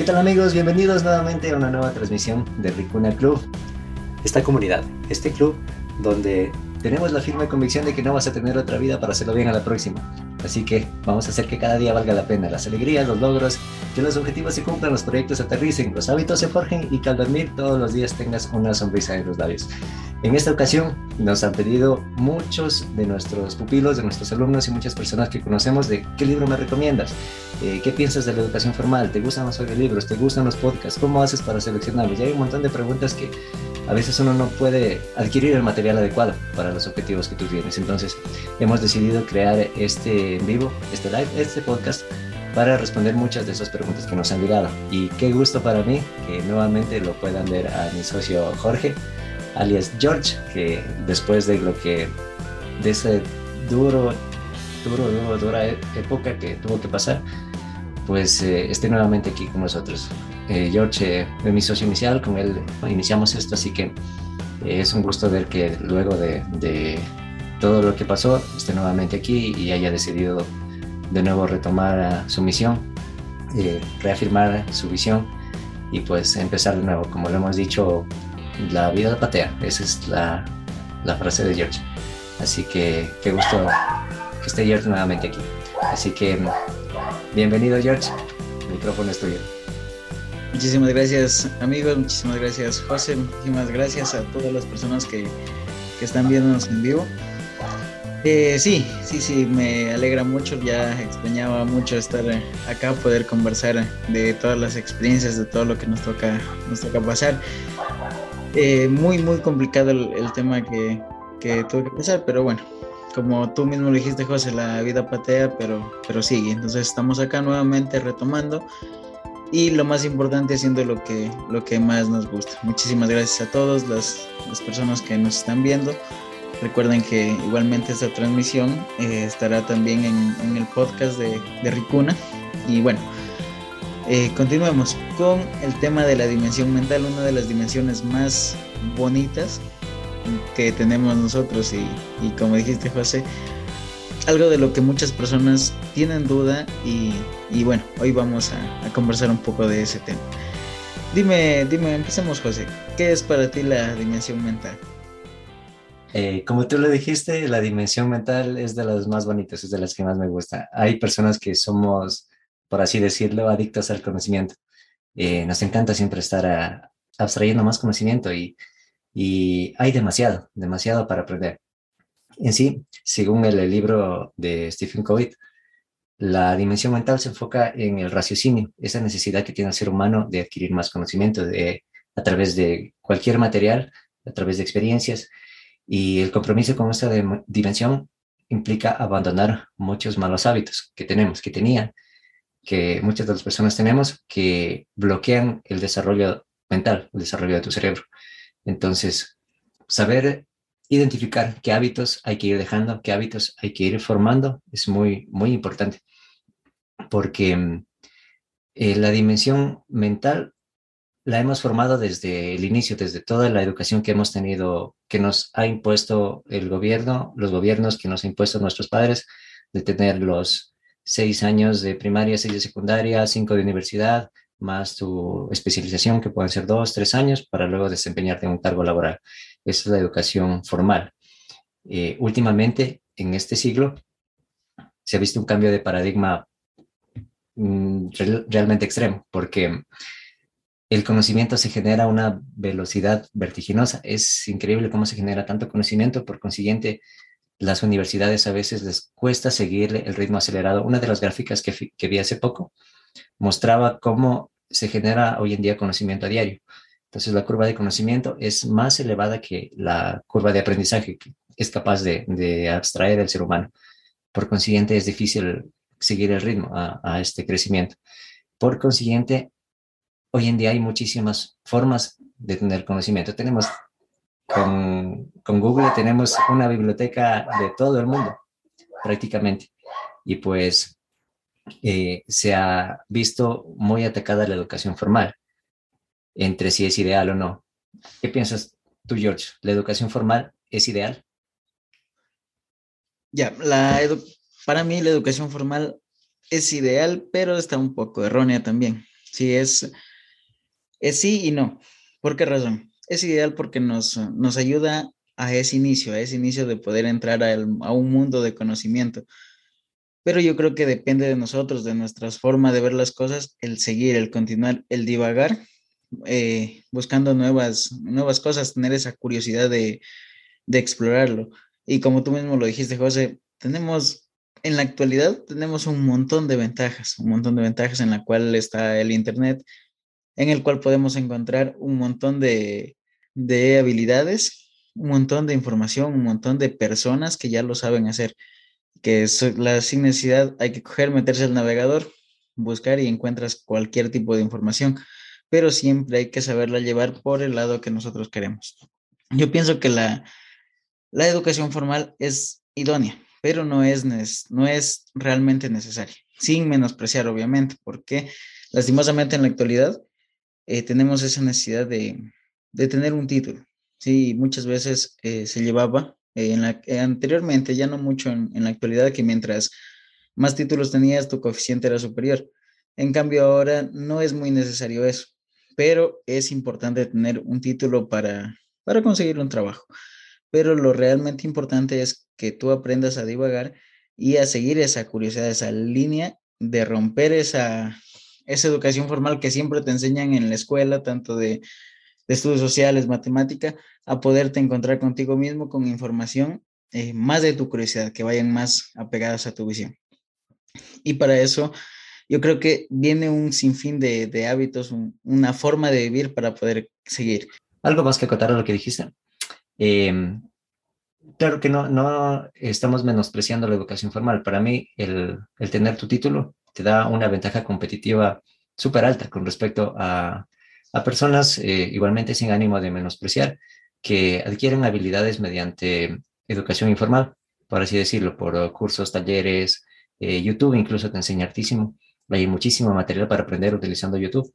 ¿Qué tal amigos? Bienvenidos nuevamente a una nueva transmisión de Ricuna Club. Esta comunidad, este club donde tenemos la firme convicción de que no vas a tener otra vida para hacerlo bien a la próxima. Así que vamos a hacer que cada día valga la pena, las alegrías, los logros, que los objetivos se cumplan, los proyectos aterricen, los hábitos se forjen y que al dormir todos los días tengas una sonrisa en los labios. En esta ocasión nos han pedido muchos de nuestros pupilos, de nuestros alumnos y muchas personas que conocemos de qué libro me recomiendas, eh, qué piensas de la educación formal, te gustan los libros, te gustan los podcasts, cómo haces para seleccionarlos. Y hay un montón de preguntas que a veces uno no puede adquirir el material adecuado para los objetivos que tú tienes. Entonces, hemos decidido crear este en vivo, este live, este podcast para responder muchas de esas preguntas que nos han llegado. Y qué gusto para mí que nuevamente lo puedan ver a mi socio Jorge, alias George, que después de lo que, de ese duro, duro, duro, dura época que tuvo que pasar, pues eh, esté nuevamente aquí con nosotros. Eh, George es mi socio inicial, con él iniciamos esto, así que eh, es un gusto ver que luego de, todo lo que pasó esté nuevamente aquí y haya decidido de nuevo retomar su misión, eh, reafirmar su visión y pues empezar de nuevo. Como lo hemos dicho, la vida patea, esa es la, la frase de George. Así que qué gusto que esté George nuevamente aquí. Así que bienvenido George, el micrófono es tuyo. Muchísimas gracias amigos, muchísimas gracias José, muchísimas gracias a todas las personas que, que están viéndonos en vivo. Eh, sí, sí, sí, me alegra mucho, ya extrañaba mucho estar acá, poder conversar de todas las experiencias, de todo lo que nos toca, nos toca pasar. Eh, muy, muy complicado el, tema que, que, tuve que pasar, pero bueno, como tú mismo lo dijiste, José, la vida patea, pero, pero sigue. Entonces estamos acá nuevamente retomando y lo más importante haciendo lo que, lo que más nos gusta. Muchísimas gracias a todos las, las personas que nos están viendo. Recuerden que igualmente esta transmisión eh, estará también en, en, el podcast de, de Ricuna. Y bueno, eh, continuemos con el tema de la dimensión mental, una de las dimensiones más bonitas que tenemos nosotros y, y como dijiste José, algo de lo que muchas personas tienen duda y, y bueno, hoy vamos a, a, conversar un poco de ese tema. Dime, dime, empecemos José, ¿qué es para ti la dimensión mental? Eh, como tú lo dijiste, la dimensión mental es de las más bonitas, es de las que más me gusta. Hay personas que somos, por así decirlo, adictos al conocimiento. Eh, nos encanta siempre estar a, abstrayendo más conocimiento y, y hay demasiado, demasiado para aprender. En sí, según el, libro de Stephen Covey, la dimensión mental se enfoca en el raciocinio, esa necesidad que tiene el ser humano de adquirir más conocimiento de, a través de cualquier material, a través de experiencias. Y el compromiso con esta dimensión implica abandonar muchos malos hábitos que tenemos, que tenía, que muchas de las personas tenemos, que bloquean el desarrollo mental, el desarrollo de tu cerebro. Entonces, saber identificar qué hábitos hay que ir dejando, qué hábitos hay que ir formando, es muy, muy importante, porque eh, la dimensión mental la hemos formado desde el inicio, desde toda la educación que hemos tenido, que nos ha impuesto el gobierno, los gobiernos que nos ha impuesto nuestros padres, de tener los seis años de primaria, seis de secundaria, cinco de universidad, más tu especialización, que pueden ser dos, tres años, para luego desempeñarte en un cargo laboral. Esa es la educación formal. Eh, últimamente, en este siglo, se ha visto un cambio de paradigma mm, re realmente extremo, porque el conocimiento se genera a una velocidad vertiginosa. Es increíble cómo se genera tanto conocimiento, por consiguiente, las universidades a veces les cuesta seguir el ritmo acelerado. Una de las gráficas que vi hace poco mostraba cómo se genera hoy en día conocimiento a diario. Entonces, la curva de conocimiento es más elevada que la curva de aprendizaje que es capaz de, de abstraer el ser humano. Por consiguiente, es difícil seguir el ritmo a, a, este crecimiento. Por consiguiente, hoy en día hay muchísimas formas de tener conocimiento. Tenemos con, con Google, tenemos una biblioteca de todo el mundo, prácticamente. Y pues eh, se ha visto muy atacada la educación formal entre si es ideal o no. ¿Qué piensas tú, George? ¿La educación formal es ideal? Ya, la para mí la educación formal es ideal, pero está un poco errónea también. Sí, es, es sí y no. ¿Por qué razón? Es ideal porque nos, nos ayuda a ese inicio, a ese inicio de poder entrar a, a un mundo de conocimiento. Pero yo creo que depende de nosotros, de nuestra forma de ver las cosas, el seguir, el continuar, el divagar, eh, buscando nuevas, nuevas cosas, tener esa curiosidad de, de explorarlo. Y como tú mismo lo dijiste, José, tenemos, en la actualidad, tenemos un montón de ventajas, un montón de ventajas en la cual está el Internet, en el cual podemos encontrar un montón de, de habilidades, un montón de información, un montón de personas que ya lo saben hacer que es la sin necesidad, hay que coger, meterse al navegador, buscar y encuentras cualquier tipo de información, pero siempre hay que saberla llevar por el lado que nosotros queremos. Yo pienso que la, la educación formal es idónea, pero no es, no es realmente necesaria, sin menospreciar, obviamente, porque lastimosamente en la actualidad eh, tenemos esa necesidad de, de, tener un título. Sí, muchas veces eh, se llevaba eh, en la, eh, anteriormente, ya no mucho en, la actualidad, que mientras más títulos tenías, tu coeficiente era superior. En cambio, ahora no es muy necesario eso, pero es importante tener un título para, para conseguir un trabajo. Pero lo realmente importante es que tú aprendas a divagar y a seguir esa curiosidad, esa línea de romper esa, esa educación formal que siempre te enseñan en la escuela, tanto de de estudios sociales, matemática, a poderte encontrar contigo mismo con información eh, más de tu curiosidad, que vayan más apegadas a tu visión. Y para eso, yo creo que viene un sinfín de, de hábitos, una forma de vivir para poder seguir. Algo más que acotar a lo que dijiste. Em, claro que no, no estamos menospreciando la educación formal. Para mí, el, el tener tu título te da una ventaja competitiva súper alta con respecto a a personas eh, igualmente sin ánimo de menospreciar que adquieren habilidades mediante educación informal, por así decirlo, por cursos, talleres, eh, YouTube incluso te enseña hartísimo. Hay muchísimo material para aprender utilizando YouTube.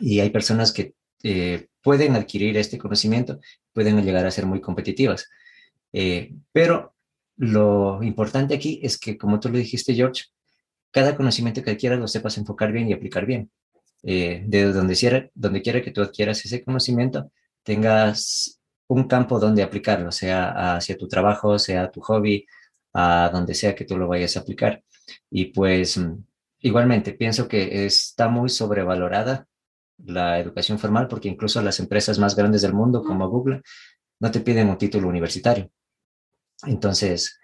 Y hay personas que eh, pueden adquirir este conocimiento, pueden llegar a ser muy competitivas. pero lo importante aquí es que, como tú lo dijiste, George, cada conocimiento que adquieras lo sepas enfocar bien y aplicar bien. Eh, de donde quiera, donde quiera que tú adquieras ese conocimiento, tengas un campo donde aplicarlo, sea hacia tu trabajo, sea tu hobby, a donde sea que tú lo vayas a aplicar. Y pues igualmente pienso que está muy sobrevalorada la educación formal porque incluso las empresas más grandes del mundo como Google no te piden un título universitario. Entonces,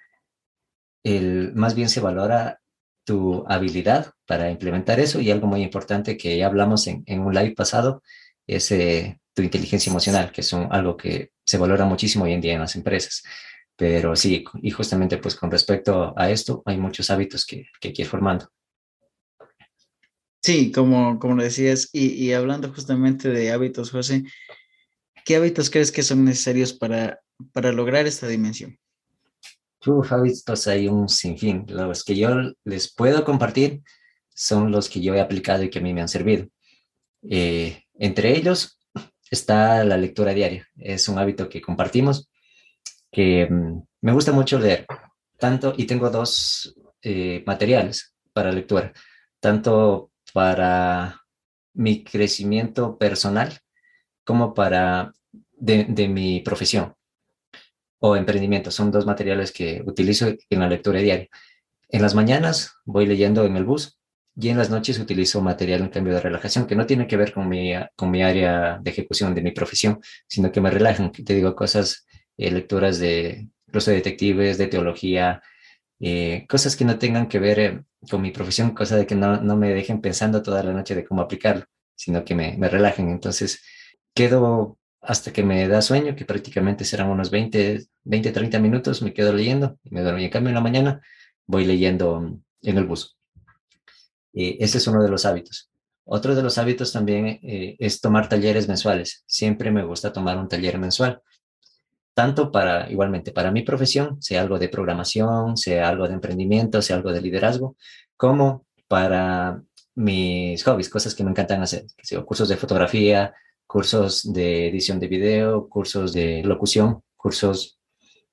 el, más bien se valora tu habilidad para implementar eso y algo muy importante que ya hablamos en, un live pasado es eh, tu inteligencia emocional, que es algo que se valora muchísimo hoy en día en las empresas. Pero sí, y justamente pues con respecto a esto, hay muchos hábitos que, que hay que ir formando. Sí, como, como lo decías, y, y hablando justamente de hábitos, José, ¿qué hábitos crees que son necesarios para, para lograr esta dimensión? Uf, hábitos hay un sinfín. Los que yo les puedo compartir son los que yo he aplicado y que a mí me han servido. Eh, entre ellos está la lectura diaria. Es un hábito que compartimos, que mm, me gusta mucho leer. Tanto, y tengo dos eh, materiales para lectura, tanto para mi crecimiento personal como para de mi profesión o emprendimiento. Son dos materiales que utilizo en la lectura diaria. En las mañanas voy leyendo en el bus y en las noches utilizo material en cambio de relajación que no tiene que ver con mi, con mi área de ejecución de mi profesión, sino que me relajan. Te digo cosas, eh, lecturas de los detectives, de teología, eh, cosas que no tengan que ver eh, con mi profesión, cosas de que no, no, me dejen pensando toda la noche de cómo aplicarlo, sino que me, me relajen. Entonces, quedo hasta que me da sueño, que prácticamente serán unos 20, 20, 30 minutos, me quedo leyendo y me duermo. Y en cambio, en la mañana voy leyendo en el bus. Y ese es uno de los hábitos. Otro de los hábitos también eh, es tomar talleres mensuales. Siempre me gusta tomar un taller mensual, tanto para, igualmente, para mi profesión, sea algo de programación, sea algo de emprendimiento, sea algo de liderazgo, como para mis hobbies, cosas que me encantan hacer, cursos de fotografía, cursos de edición de video, cursos de locución, cursos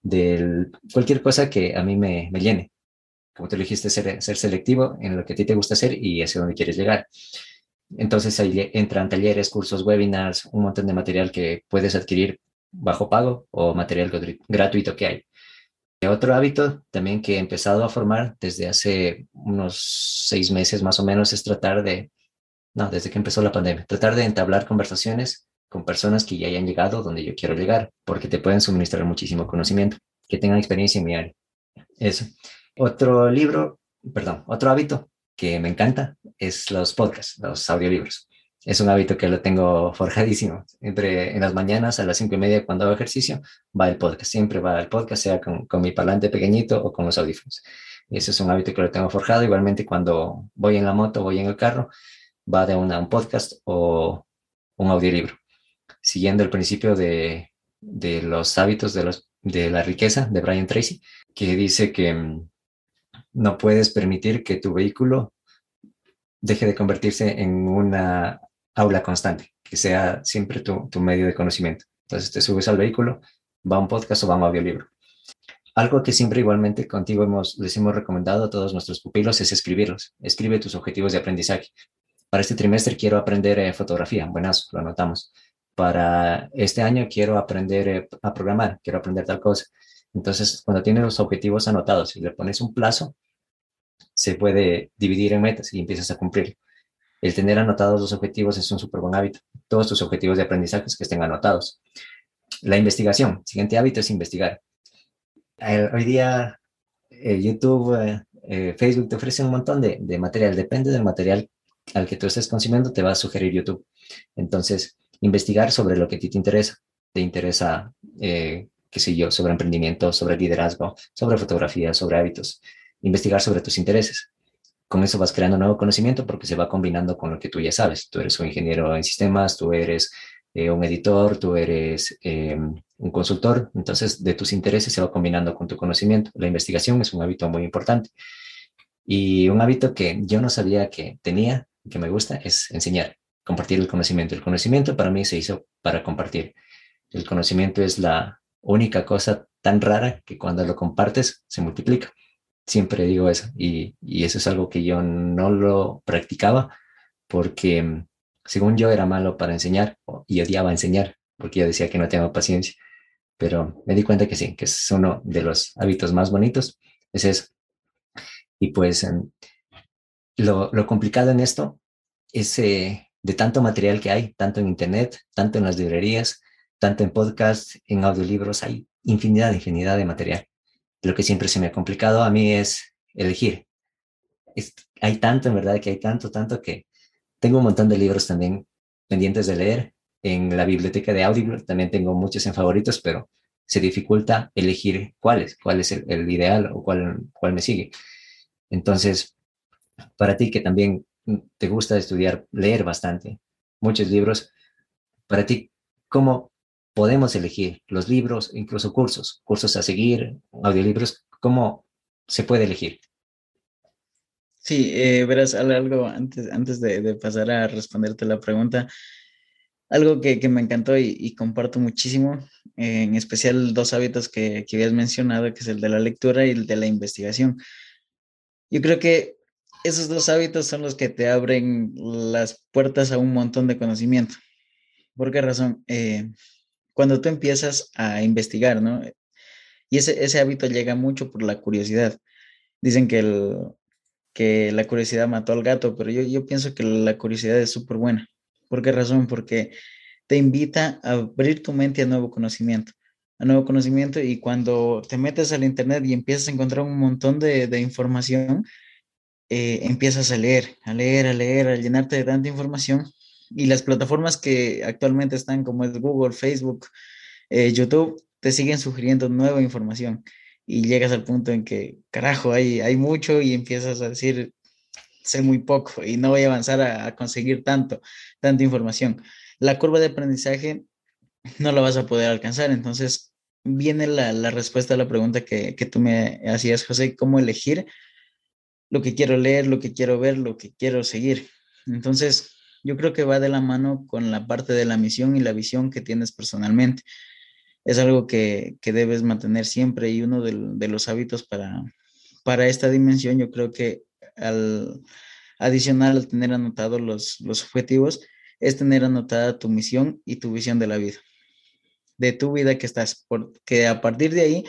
de cualquier cosa que a mí me, me llene. Como te dijiste, ser, ser selectivo en lo que a ti te gusta hacer y hacia dónde quieres llegar. Entonces ahí entran talleres, cursos, webinars, un montón de material que puedes adquirir bajo pago o material gratuito que hay. Otro hábito también que he empezado a formar desde hace unos seis meses más o menos es tratar de, no, desde que empezó la pandemia, tratar de entablar conversaciones con personas que ya hayan llegado donde yo quiero llegar, porque te pueden suministrar muchísimo conocimiento, que tengan experiencia en mi área. Eso. Otro libro, perdón, otro hábito que me encanta es los podcasts, los audiolibros. Es un hábito que lo tengo forjadísimo. Siempre en las mañanas a las cinco y media cuando hago ejercicio, va el podcast. Siempre va el podcast, sea con, con mi parlante pequeñito o con los audífonos. Ese es un hábito que lo tengo forjado. Igualmente cuando voy en la moto, voy en el carro, va de una, un podcast o un audiolibro. Siguiendo el principio de, de los hábitos de, los, de la riqueza de Brian Tracy, que dice que mm, no puedes permitir que tu vehículo deje de convertirse en una aula constante, que sea siempre tu, medio de conocimiento. Entonces te subes al vehículo, va un podcast o va un audiolibro. Algo que siempre igualmente contigo hemos, les hemos recomendado a todos nuestros pupilos es escribirlos. Escribe tus objetivos de aprendizaje. Para este trimestre quiero aprender eh, fotografía. Buenazo, lo anotamos. Para este año quiero aprender eh, a programar, quiero aprender tal cosa. Entonces, cuando tienes los objetivos anotados y le pones un plazo, se puede dividir en metas y empiezas a cumplir. El tener anotados los objetivos es un súper buen hábito. Todos tus objetivos de aprendizaje que estén anotados. La investigación. siguiente hábito es investigar. hoy día eh, YouTube, eh, eh, Facebook te ofrece un montón de, de, material. Depende del material al que tú estés consumiendo, te va a sugerir YouTube. Entonces, investigar sobre lo que a ti te interesa. Te interesa, qué sé yo, sobre emprendimiento, sobre liderazgo, sobre fotografía, sobre hábitos investigar sobre tus intereses. Con eso vas creando nuevo conocimiento porque se va combinando con lo que tú ya sabes. Tú eres un ingeniero en sistemas, tú eres eh, un editor, tú eres em, un consultor. Entonces, de tus intereses se va combinando con tu conocimiento. La investigación es un hábito muy importante. Y un hábito que yo no sabía que tenía, que me gusta, es enseñar, compartir el conocimiento. El conocimiento para mí se hizo para compartir. El conocimiento es la única cosa tan rara que cuando lo compartes se multiplica siempre digo eso y, y, eso es algo que yo no lo practicaba porque mm, según yo era malo para enseñar y odiaba enseñar porque yo decía que no tengo paciencia, pero me di cuenta que sí, que es uno de los hábitos más bonitos, es eso. Y pues em, lo, lo complicado en esto es eh, de tanto material que hay, tanto en internet, tanto en las librerías, tanto en podcasts, en audiolibros, hay infinidad, infinidad de material lo que siempre se me ha complicado a mí es elegir. hay tanto, en verdad, que hay tanto, tanto que tengo un montón de libros también pendientes de leer. En la biblioteca de Audible también tengo muchos en favoritos, pero se dificulta elegir cuáles, cuál es el, ideal o cuál, cuál me sigue. Entonces, para ti que también te gusta estudiar, leer bastante, muchos libros, para ti, ¿cómo podemos elegir los libros, incluso cursos, cursos a seguir, audiolibros, ¿cómo se puede elegir? Sí, eh, verás algo antes, antes de, pasar a responderte la pregunta. Algo que, me encantó y, comparto muchísimo, en especial dos hábitos que, que habías mencionado, que es el de la lectura y el de la investigación. Yo creo que esos dos hábitos son los que te abren las puertas a un montón de conocimiento. ¿Por qué razón? Eh, cuando tú empiezas a investigar, ¿no? Y ese, hábito llega mucho por la curiosidad. Dicen que, el, que la curiosidad mató al gato, pero yo, yo pienso que la curiosidad es súper buena. ¿Por qué razón? Porque te invita a abrir tu mente a nuevo conocimiento, a nuevo conocimiento y cuando te metes al Internet y empiezas a encontrar un montón de, de información, eh, empiezas a leer, a leer, a leer, a llenarte de tanta información y las plataformas que actualmente están como es Google, Facebook, eh, YouTube, te siguen sugiriendo nueva información y llegas al punto en que, carajo, hay, hay mucho y empiezas a decir, sé muy poco y no voy a avanzar a, conseguir tanto, tanta información. La curva de aprendizaje no la vas a poder alcanzar, entonces viene la, la respuesta a la pregunta que, que tú me hacías, José, ¿cómo elegir lo que quiero leer, lo que quiero ver, lo que quiero seguir? Entonces, yo creo que va de la mano con la parte de la misión y la visión que tienes personalmente. Es algo que, debes mantener siempre y uno de, los hábitos para, para esta dimensión, yo creo que al, adicional al tener anotados los, los objetivos, es tener anotada tu misión y tu visión de la vida, de tu vida que estás, porque a partir de ahí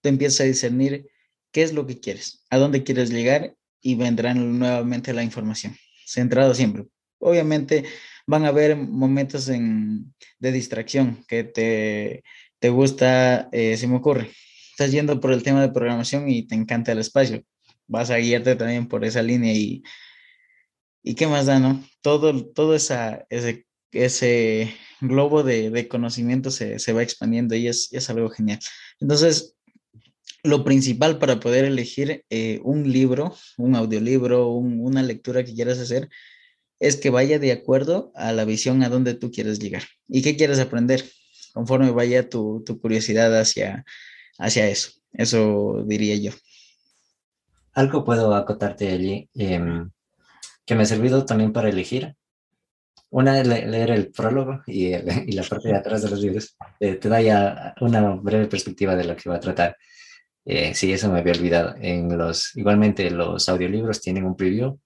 tú empiezas a discernir qué es lo que quieres, a dónde quieres llegar y vendrán nuevamente la información, centrado siempre. Obviamente van a haber momentos de distracción que te, te gusta, eh, se me ocurre, estás yendo por el tema de programación y te encanta el espacio, vas a guiarte también por esa línea y, y qué más da, ¿no? Todo, todo esa, ese, ese globo de, conocimiento se, va expandiendo y es, es algo genial. Entonces, lo principal para poder elegir eh, un libro, un audiolibro, una lectura que quieras hacer, es que vaya de acuerdo a la visión a donde tú quieres llegar y qué quieres aprender, conforme vaya tu, curiosidad hacia, hacia eso. Eso diría yo. Algo puedo acotarte allí, em, que me ha servido también para elegir. Una es leer el prólogo y, la parte de atrás de los libros. Eh, te da ya una breve perspectiva de lo que va a tratar. Eh, sí, eso me había olvidado. En los, igualmente, los audiolibros tienen un preview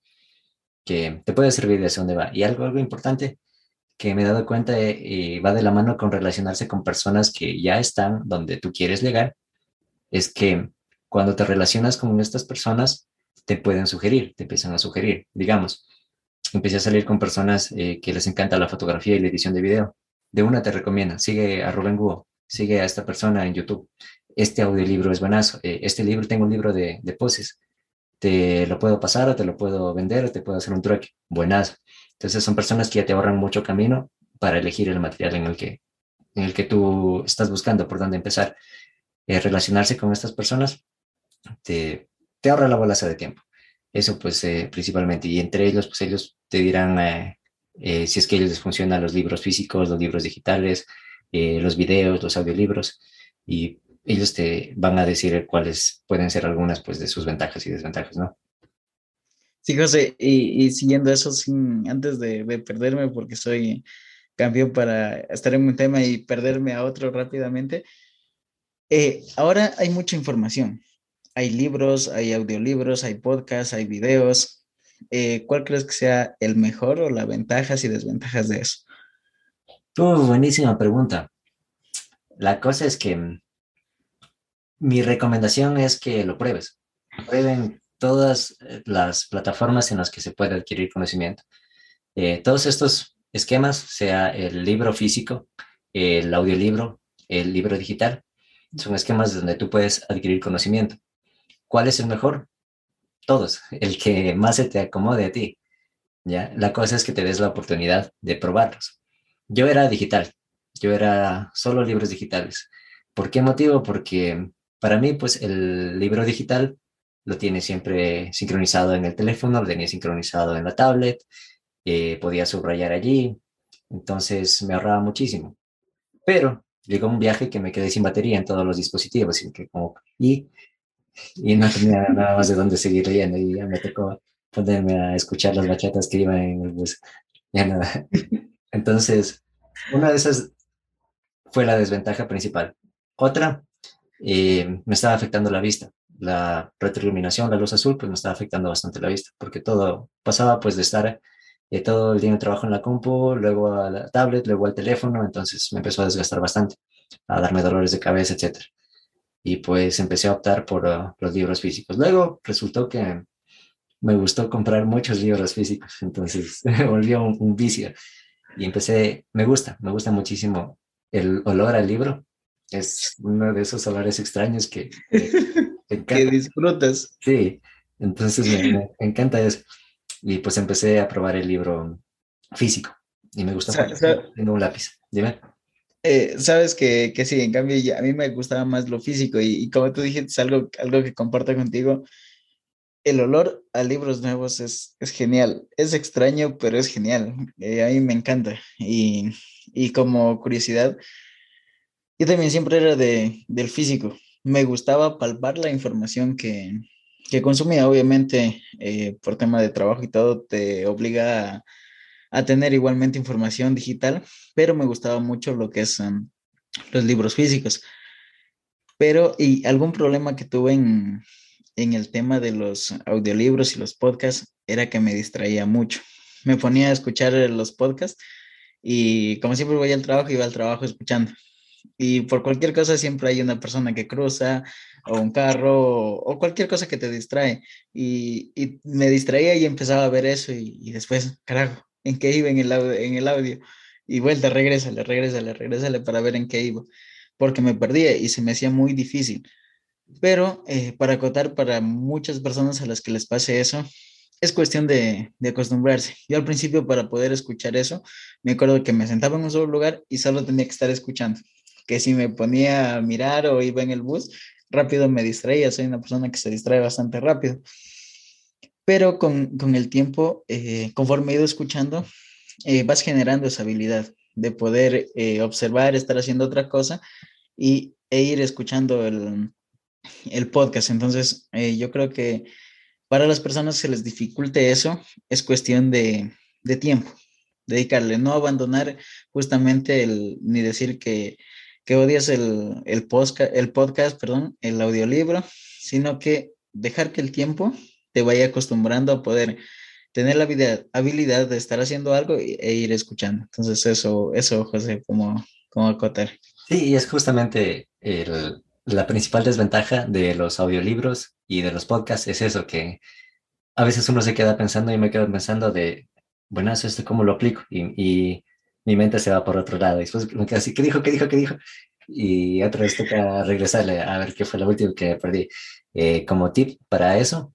que te puede servir de hacia dónde va. Y algo, algo importante que me he dado cuenta y eh, va de la mano con relacionarse con personas que ya están donde tú quieres llegar, es que cuando te relacionas con estas personas, te pueden sugerir, te empiezan a sugerir. Digamos, empecé a salir con personas eh, que les encanta la fotografía y la edición de video. De una te recomienda, sigue a Rubén Guo, sigue a esta persona en YouTube. Este audiolibro es buenazo. Eh, este libro, tengo un libro de poses. Te lo puedo pasar te lo puedo vender te puedo hacer un trueque. Buenazo. Entonces son personas que ya te ahorran mucho camino para elegir el material en el que, en el que tú estás buscando por dónde empezar. Eh, relacionarse con estas personas te, te ahorra la bolaza de tiempo. Eso pues eh, principalmente. Y entre ellos, pues ellos te dirán eh, si es que ellos les funcionan los libros físicos, los libros digitales, los videos, los audiolibros. Y ellos te van a decir cuáles pueden ser algunas pues de sus ventajas y desventajas, ¿no? Sí, José, y, siguiendo eso, sin, antes de, perderme, porque soy campeón para estar en un tema y perderme a otro rápidamente, eh, ahora hay mucha información. Hay libros, hay audiolibros, hay podcasts, hay videos. Eh, ¿Cuál crees que sea el mejor o las ventajas y desventajas de eso? buenísima pregunta. La cosa es que mi recomendación es que lo pruebes. Prueben todas eh, las plataformas en las que se puede adquirir conocimiento. Eh, todos estos esquemas, sea el libro físico, el audiolibro, el libro digital, son esquemas donde tú puedes adquirir conocimiento. ¿Cuál es el mejor? Todos, el que más se te acomode a ti. ¿ya? La cosa es que te des la oportunidad de probarlos. Yo era digital, yo era solo libros digitales. ¿Por qué motivo? Porque para mí, pues el libro digital lo tiene siempre sincronizado en el teléfono, lo tenía sincronizado en la tablet, eh, podía subrayar allí, entonces me ahorraba muchísimo. Pero llegó un viaje que me quedé sin batería en todos los dispositivos y, que como, y, y no tenía nada más de dónde seguir leyendo y ya me tocó ponerme a escuchar las bachatas que iban en el bus. Ya nada. Entonces, una de esas fue la desventaja principal. Otra, eh, me estaba afectando la vista la retroiluminación, la luz azul, pues me estaba afectando bastante la vista, porque todo pasaba pues de estar eh, todo el día en trabajo en la compu, luego a la tablet, luego al teléfono, entonces me empezó a desgastar bastante, a darme dolores de cabeza, etc. Y pues empecé a optar por uh, los libros físicos. Luego resultó que me gustó comprar muchos libros físicos, entonces volvió un, un vicio. Y empecé, me gusta, me gusta muchísimo el olor al libro. Es uno de esos olores extraños que, que disfrutas. Sí, entonces me, encanta eso. Y pues empecé a probar el libro físico y me gusta Tengo un lápiz. Dime. Eh, sabes que, que, sí, en cambio a mí me gustaba más lo físico y, como tú dijiste, algo, algo que comparto contigo, el olor a libros nuevos es, es genial. Es extraño, pero es genial. Eh, a mí me encanta. Y, y, como curiosidad, yo también siempre era de, del físico me gustaba palpar la información que, consumía. Obviamente, eh, por tema de trabajo y todo, te obliga a, tener igualmente información digital, pero me gustaba mucho lo que son los libros físicos. Pero, y algún problema que tuve en, en el tema de los audiolibros y los podcasts era que me distraía mucho. Me ponía a escuchar los podcasts y como siempre voy al trabajo, iba al trabajo escuchando. Y por cualquier cosa siempre hay una persona que cruza o un carro o, cualquier cosa que te distrae. Y, me distraía y empezaba a ver eso y, después, carajo, ¿en qué iba en el, en el audio? Y vuelta, regrésale, regrésale, regrésale para ver en qué iba, porque me perdía y se me hacía muy difícil. Pero eh, para acotar para muchas personas a las que les pase eso, es cuestión de, de, acostumbrarse. Yo al principio para poder escuchar eso, me acuerdo que me sentaba en un solo lugar y solo tenía que estar escuchando. Que si me ponía a mirar o iba en el bus, rápido me distraía. Soy una persona que se distrae bastante rápido. Pero con, con el tiempo, eh, conforme he ido escuchando, eh, vas generando esa habilidad de poder eh, observar, estar haciendo otra cosa y, e ir escuchando el, el podcast. Entonces, yo creo que para las personas que les dificulte eso, es cuestión de, de tiempo, dedicarle, no abandonar justamente el, ni decir que, que odias el, el, podcast, el podcast, perdón, el audiolibro, sino que dejar que el tiempo te vaya acostumbrando a poder tener la habilidad, habilidad de estar haciendo algo e, ir escuchando. Entonces, eso, eso, José, como, como acotar. Sí, es justamente el, la principal desventaja de los audiolibros y de los podcasts es eso, que a veces uno se queda pensando y me quedo pensando de, bueno, eso esto cómo lo aplico y, mi mente se va por otro lado. Y después me quedo así, ¿qué dijo? ¿Qué dijo? ¿Qué dijo? Y otra vez toca regresarle a ver qué fue lo último que perdí. Eh, como tip para eso,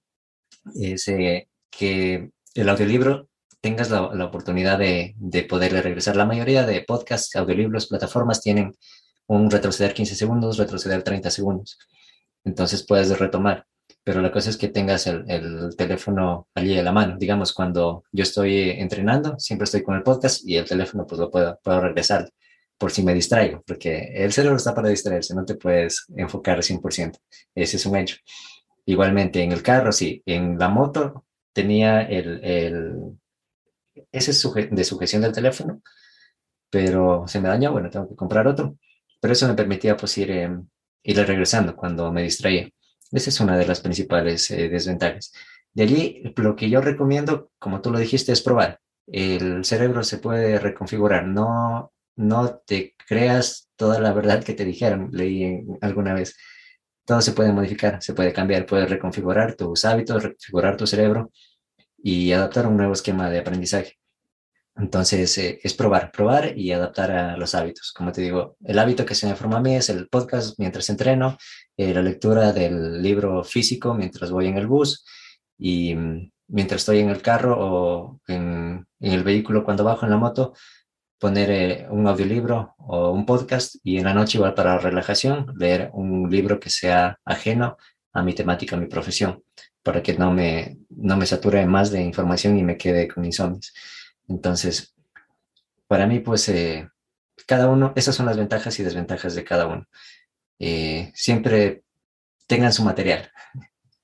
es eh, que el audiolibro tengas la, la oportunidad de, de, poderle regresar. La mayoría de podcasts, audiolibros, plataformas tienen un retroceder 15 segundos, retroceder 30 segundos. Entonces puedes retomar. Pero la cosa es que tengas el, el, teléfono allí a la mano. Digamos, cuando yo estoy entrenando, siempre estoy con el podcast y el teléfono pues lo puedo, puedo regresar por si me distraigo, porque el cerebro está para distraerse, no te puedes enfocar 100%. Ese es un hecho. Igualmente, en el carro, sí. En la moto tenía el, el ese de sujeción del teléfono, pero se me dañó, bueno, tengo que comprar otro pero eso me permitía pues ir, eh, ir regresando cuando me distraía. Esa es una de las principales eh, desventajas. De allí, lo que yo recomiendo, como tú lo dijiste, es probar. El cerebro se puede reconfigurar, no, no te creas toda la verdad que te dijeron, leí alguna vez. Todo se puede modificar, se puede cambiar, puedes reconfigurar tus hábitos, reconfigurar tu cerebro y adaptar un nuevo esquema de aprendizaje. Entonces, eh, es probar, probar y adaptar a los hábitos. Como te digo, el hábito que se me forma a mí es el podcast mientras entreno, eh, la lectura del libro físico mientras voy en el bus y mm, mientras estoy en el carro o en, el vehículo cuando bajo en la moto, poner eh, un audiolibro o un podcast y en la noche igual para relajación, leer un libro que sea ajeno a mi temática, a mi profesión, para que no me, no me sature más de información y me quede con insomnios. Entonces, para mí, pues, eh, cada uno, esas son las ventajas y desventajas de cada uno. Eh, siempre tengan su material,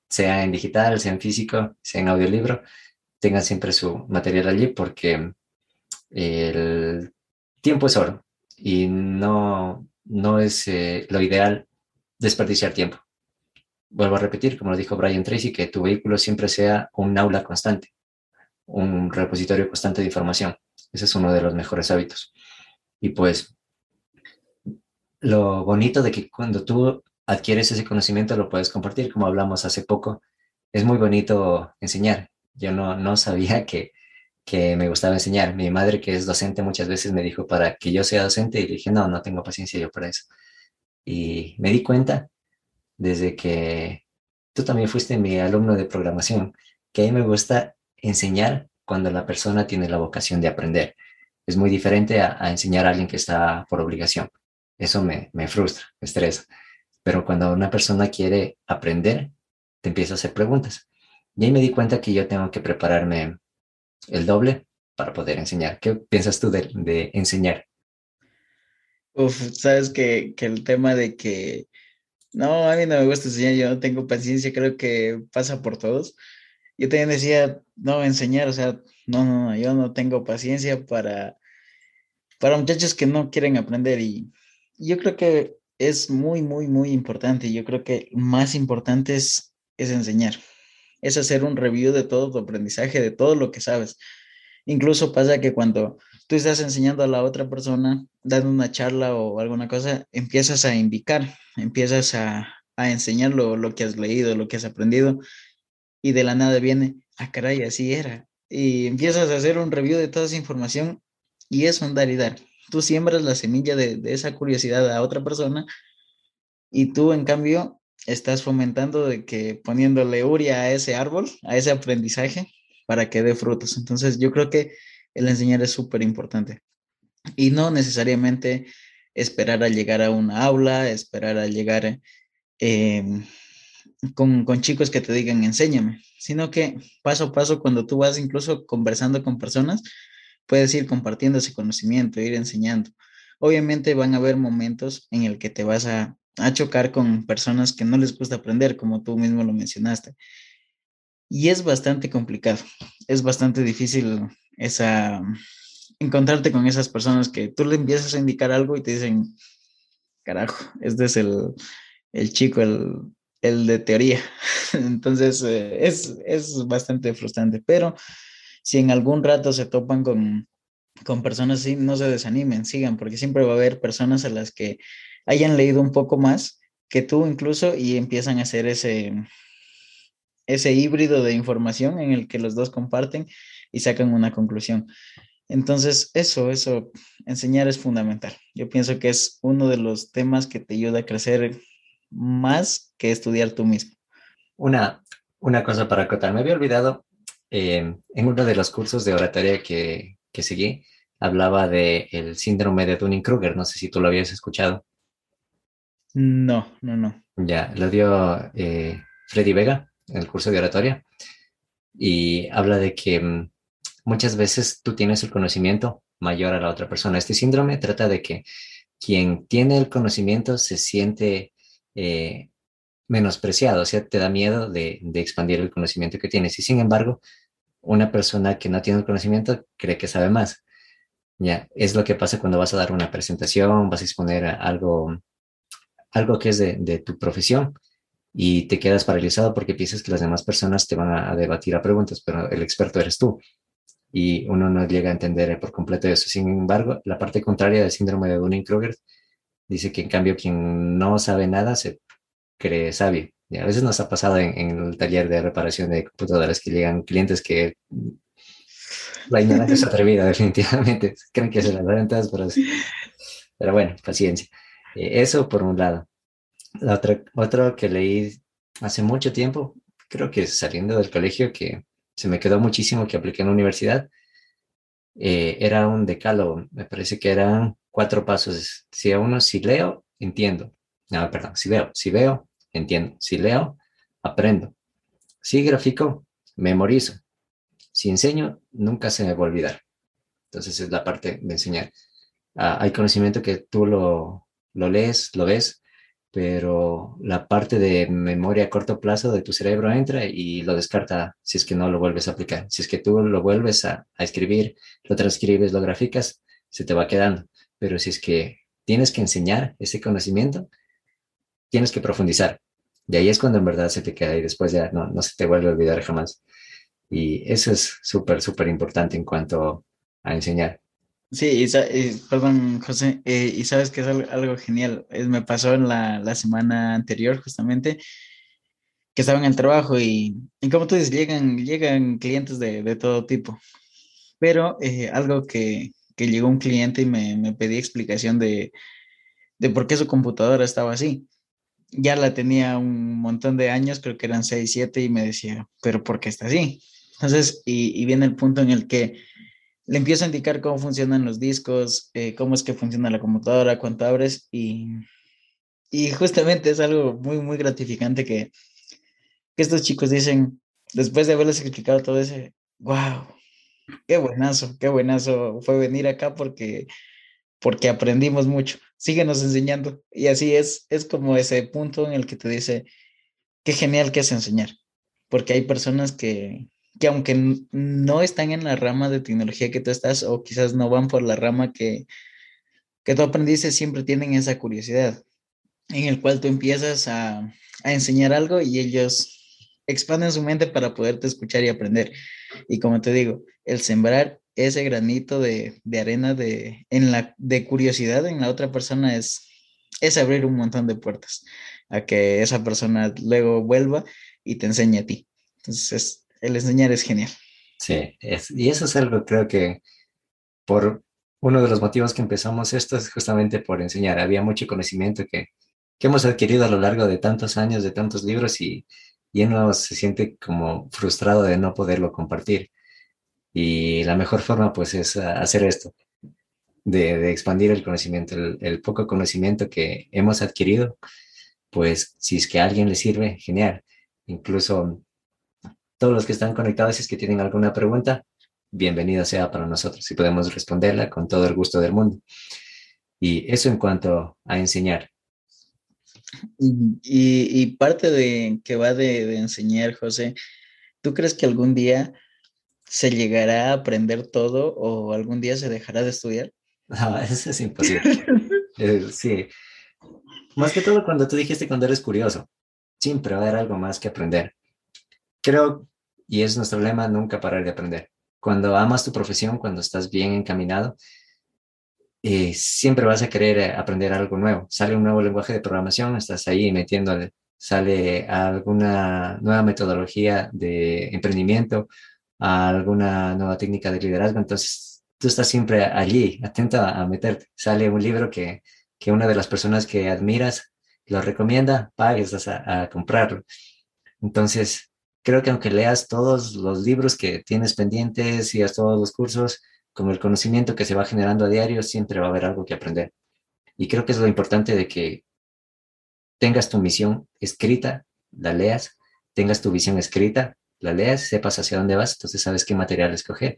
sea en digital, sea en físico, sea en audiolibro, tengan siempre su material allí porque el tiempo es oro y no, no es eh, lo ideal desperdiciar tiempo. Vuelvo a repetir, como lo dijo Brian Tracy, que tu vehículo siempre sea un aula constante un repositorio constante de información. Ese es uno de los mejores hábitos. Y pues lo bonito de que cuando tú adquieres ese conocimiento lo puedes compartir, como hablamos hace poco, es muy bonito enseñar. Yo no, no sabía que, que me gustaba enseñar. Mi madre, que es docente, muchas veces me dijo para que yo sea docente y le dije, no, no tengo paciencia yo para eso. Y me di cuenta desde que tú también fuiste mi alumno de programación, que a mí me gusta enseñar cuando la persona tiene la vocación de aprender. Es muy diferente a, enseñar a alguien que está por obligación. Eso me, me frustra, me estresa. Pero cuando una persona quiere aprender, te empieza a hacer preguntas. Y ahí me di cuenta que yo tengo que prepararme el doble para poder enseñar. ¿Qué piensas tú de, de enseñar? Uf, sabes que, que, el tema de que no, a mí no me gusta enseñar, yo no tengo paciencia, creo que pasa por todos yo también decía, no, enseñar, o sea, no, no, no, yo no tengo paciencia para, para muchachos que no quieren aprender y, yo creo que es muy, muy, muy importante. Yo creo que más importante es, es enseñar. es hacer un review de todo tu aprendizaje, de todo lo que sabes. Incluso pasa que cuando tú estás enseñando a la otra persona, dando una charla o alguna cosa, empiezas a indicar, empiezas a, a enseñar lo, que has leído, lo que has aprendido, y de la nada viene, ah, caray, así era. Y empiezas a hacer un review de toda esa información y es un dar y dar. Tú siembras la semilla de, esa curiosidad a otra persona y tú, en cambio, estás fomentando de que poniéndole uria a ese árbol, a ese aprendizaje, para que dé frutos. Entonces, yo creo que el enseñar es súper importante. Y no necesariamente esperar a llegar a una aula, esperar a llegar em, con, con, chicos que te digan enséñame, sino que paso a paso, cuando tú vas incluso conversando con personas, puedes ir compartiendo ese conocimiento, ir enseñando. Obviamente van a haber momentos en el que te vas a, a chocar con personas que no les gusta aprender, como tú mismo lo mencionaste. Y es bastante complicado, es bastante difícil esa, encontrarte con esas personas que tú le empiezas a indicar algo y te dicen, carajo, este es el, el chico, el, el de teoría. Entonces, eh, es, es bastante frustrante, pero si en algún rato se topan con, con personas así, no se desanimen, sigan, porque siempre va a haber personas a las que hayan leído un poco más que tú incluso y empiezan a hacer ese, ese híbrido de información en el que los dos comparten y sacan una conclusión. Entonces, eso, eso, enseñar es fundamental. Yo pienso que es uno de los temas que te ayuda a crecer más que estudiar tú mismo. Una, una cosa para acotar, me había olvidado, eh, en uno de los cursos de oratoria que, que seguí, hablaba del el síndrome de Dunning-Kruger, no sé si tú lo habías escuchado. No, no, no. Ya, lo dio eh, Freddy Vega en el curso de oratoria y habla de que mm, muchas veces tú tienes el conocimiento mayor a la otra persona. Este síndrome trata de que quien tiene el conocimiento se siente eh, menospreciado, o sea, te da miedo de, de, expandir el conocimiento que tienes. Y sin embargo, una persona que no tiene el conocimiento cree que sabe más. Ya, es lo que pasa cuando vas a dar una presentación, vas a exponer algo algo que es de, tu profesión y te quedas paralizado porque piensas que las demás personas te van a, debatir a preguntas, pero el experto eres tú. Y uno no llega a entender por completo eso. Sin embargo, la parte contraria del síndrome de Dunning-Kruger dice que en cambio quien no sabe nada se cree sabio. A veces nos ha pasado en, el taller de reparación de computadoras que llegan clientes que la ignorancia es atrevida, definitivamente. Creen que se las dan todas, pero, pero bueno, paciencia. Eh, eso por un lado. La otra, otro que leí hace mucho tiempo, creo que saliendo del colegio, que se me quedó muchísimo que apliqué en la universidad, eh, era un decálogo, me parece que eran cuatro pasos. Si a uno, si leo, entiendo. No, perdón, si veo, si veo, entiendo. Si leo, aprendo. Si grafico, memorizo. Si enseño, nunca se me va a olvidar. Entonces es la parte de enseñar. Ah, hay conocimiento que tú lo, lo lees, lo ves, pero la parte de memoria a corto plazo de tu cerebro entra y lo descarta si es que no lo vuelves a aplicar. Si es que tú lo vuelves a, escribir, lo transcribes, lo graficas, se te va quedando. Pero si es que tienes que enseñar ese conocimiento, tienes que profundizar. De ahí es cuando en verdad se te queda y después ya no, no se te vuelve a olvidar jamás. Y eso es súper, súper importante en cuanto a enseñar. Sí, y, perdón, José, eh, y sabes que es algo, genial. me pasó en la, semana anterior, justamente, que estaba en el trabajo y, como tú dices, llegan, llegan clientes de, todo tipo. Pero eh, algo que, llegó un cliente y me, me pedí explicación de, de por qué su computadora estaba así. Ya la tenía un montón de años, creo que eran 6, 7, y me decía, pero ¿por qué está así? Entonces, y, viene el punto en el que le empiezo a indicar cómo funcionan los discos, eh, cómo es que funciona la computadora, cuánto abres y, y justamente es algo muy, muy gratificante que, que estos chicos dicen, después de haberles explicado todo ese, wow, qué buenazo, qué buenazo fue venir acá porque, porque aprendimos mucho, síguenos enseñando. Y así es, es como ese punto en el que te dice, qué genial que es enseñar, porque hay personas que, que aunque no están en la rama de tecnología que tú estás o quizás no van por la rama que, que tú aprendiste, siempre tienen esa curiosidad en el cual tú empiezas a, a enseñar algo y ellos expanden su mente para poderte escuchar y aprender. Y como te digo, el sembrar ese granito de, arena de, en la, de curiosidad en la otra persona es, es abrir un montón de puertas a que esa persona luego vuelva y te enseñe a ti. Entonces, el enseñar es genial. Sí, y eso es algo creo que por uno de los motivos que empezamos esto es justamente por enseñar. Había mucho conocimiento que, que hemos adquirido a lo largo de tantos años, de tantos libros y, y uno se siente como frustrado de no poderlo compartir. Y la mejor forma pues es hacer esto, de, expandir el conocimiento, el, poco conocimiento que hemos adquirido, pues si es que a alguien le sirve, genial. Incluso todos los que están conectados, si es que tienen alguna pregunta, bienvenida sea para nosotros y podemos responderla con todo el gusto del mundo. Y eso en cuanto a enseñar. Y, parte de que va de, enseñar, José, ¿tú crees que algún día se llegará a aprender todo o algún día se dejará de estudiar? No, eso es imposible. Eh, sí. Más que todo cuando tú dijiste cuando eres curioso, siempre va a haber algo más que aprender. Creo, y es nuestro lema, nunca parar de aprender. Cuando amas tu profesión, cuando estás bien encaminado, eh, siempre vas a querer eh, aprender algo nuevo. Sale un nuevo lenguaje de programación, estás ahí metiéndole, sale alguna nueva metodología de emprendimiento, alguna nueva técnica de liderazgo, entonces tú estás siempre allí, atento a, meterte. Sale un libro que, que una de las personas que admiras lo recomienda, pagues a, a comprarlo. Entonces, creo que aunque leas todos los libros que tienes pendientes y todos los cursos, con el conocimiento que se va generando a diario, siempre va a haber algo que aprender. Y creo que es lo importante de que tengas tu misión escrita, la leas, tengas tu visión escrita, la leas, sepas hacia dónde vas, entonces sabes qué material escoger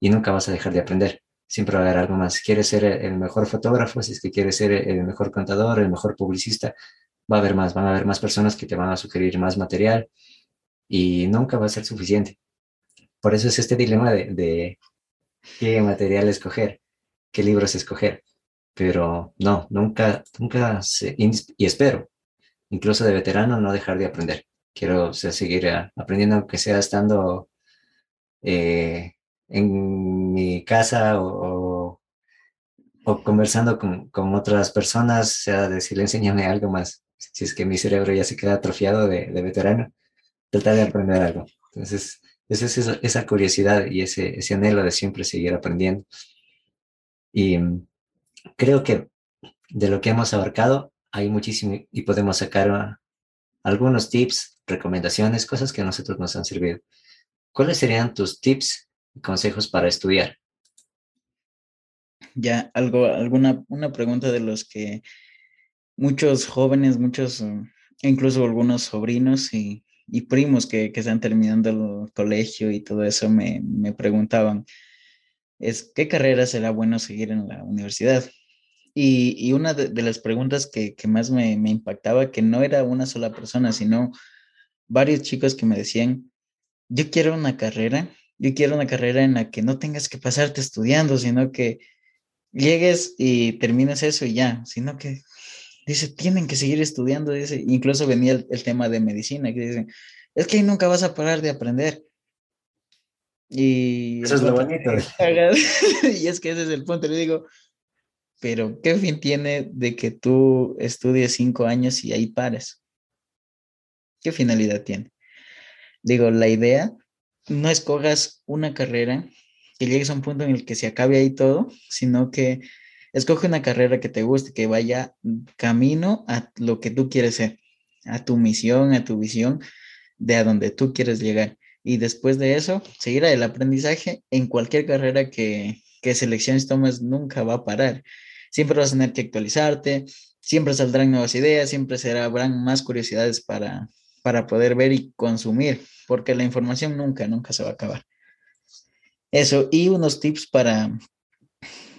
y nunca vas a dejar de aprender. Siempre va a haber algo más. Quieres ser el mejor fotógrafo, si es que quieres ser el mejor contador, el mejor publicista, va a haber más, van a haber más personas que te van a sugerir más material y nunca va a ser suficiente. Por eso es este dilema de qué material escoger, qué libros escoger. Pero no, nunca, nunca, y espero, incluso de veterano, no dejar de aprender. Quiero seguir aprendiendo, aunque sea estando eh, en mi casa o, o conversando con, con, otras personas, sea decirle, enséñame algo más. Si es que mi cerebro ya se queda atrofiado de, de veterano, tratar de aprender algo. Entonces, es esa, esa curiosidad y ese, ese anhelo de siempre seguir aprendiendo. Y mm, creo que de lo que hemos abarcado hay muchísimo y podemos sacar ah, algunos tips, recomendaciones, cosas que a nosotros nos han servido. ¿Cuáles serían tus tips y consejos para estudiar? Ya, algo, alguna, una pregunta de los que muchos jóvenes, muchos, mm, incluso algunos sobrinos y primos que, que están terminando el colegio y todo eso me, me preguntaban, es, ¿qué carrera será bueno seguir en la universidad? Y, y una de, las preguntas que, que más me, me, impactaba, que no era una sola persona, sino varios chicos que me decían, yo quiero una carrera, yo quiero una carrera en la que no tengas que pasarte estudiando, sino que llegues y termines eso y ya, sino que dice, tienen que seguir estudiando, dice, incluso venía el, tema de medicina, que dicen, es que ahí nunca vas a parar de aprender. Y eso es lo bonito. y es que ese es el punto, le digo, pero ¿qué fin tiene de que tú estudies cinco años y ahí pares? ¿Qué finalidad tiene? Digo, la idea, no escogas una carrera que llegues a un punto en el que se acabe ahí todo, sino que Escoge una carrera que te guste, que vaya camino a lo que tú quieres ser, a tu misión, a tu visión, de a donde tú quieres llegar. Y después de eso, seguir el aprendizaje en cualquier carrera que, que selecciones tomes nunca va a parar. Siempre vas a tener que actualizarte, siempre saldrán nuevas ideas, siempre será, habrán más curiosidades para, para poder ver y consumir, porque la información nunca, nunca se va a acabar. Eso, y unos tips para,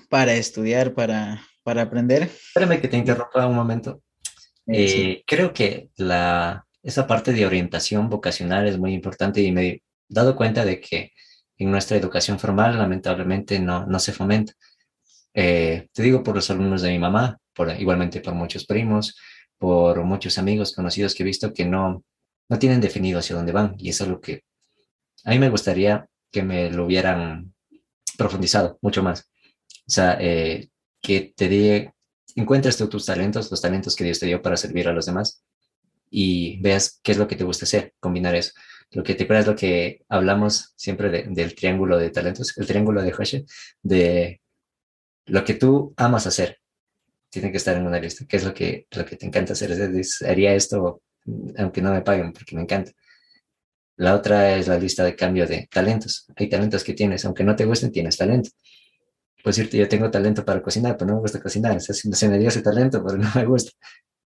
para estudiar, para, para aprender. Espérame que te interrumpa un momento. Eh, creo que la, esa parte de orientación vocacional es muy importante y me he dado cuenta de que en nuestra educación formal lamentablemente no, no se fomenta. Eh, te digo por los alumnos de mi mamá, por, igualmente por muchos primos, por muchos amigos conocidos que he visto que no, no tienen definido hacia dónde van y eso es lo que a mí me gustaría que me lo hubieran profundizado mucho más. O sea, eh, que te dé, encuentres tú tus talentos, los talentos que Dios te dio para servir a los demás y veas qué es lo que te gusta hacer, combinar eso. Lo que te acuerdas lo que hablamos siempre del triángulo de talentos, el triángulo de Hoche, de lo que tú amas hacer, tiene que estar en una lista. ¿Qué es lo que, lo que te encanta hacer? haría esto aunque no me paguen porque me encanta. La otra es la lista de cambio de talentos. Hay talentos que tienes, aunque no te gusten, tienes talento. Puedes decirte, yo tengo talento para cocinar, pero no me gusta cocinar. O sea, se me dio ese talento, pero no me gusta.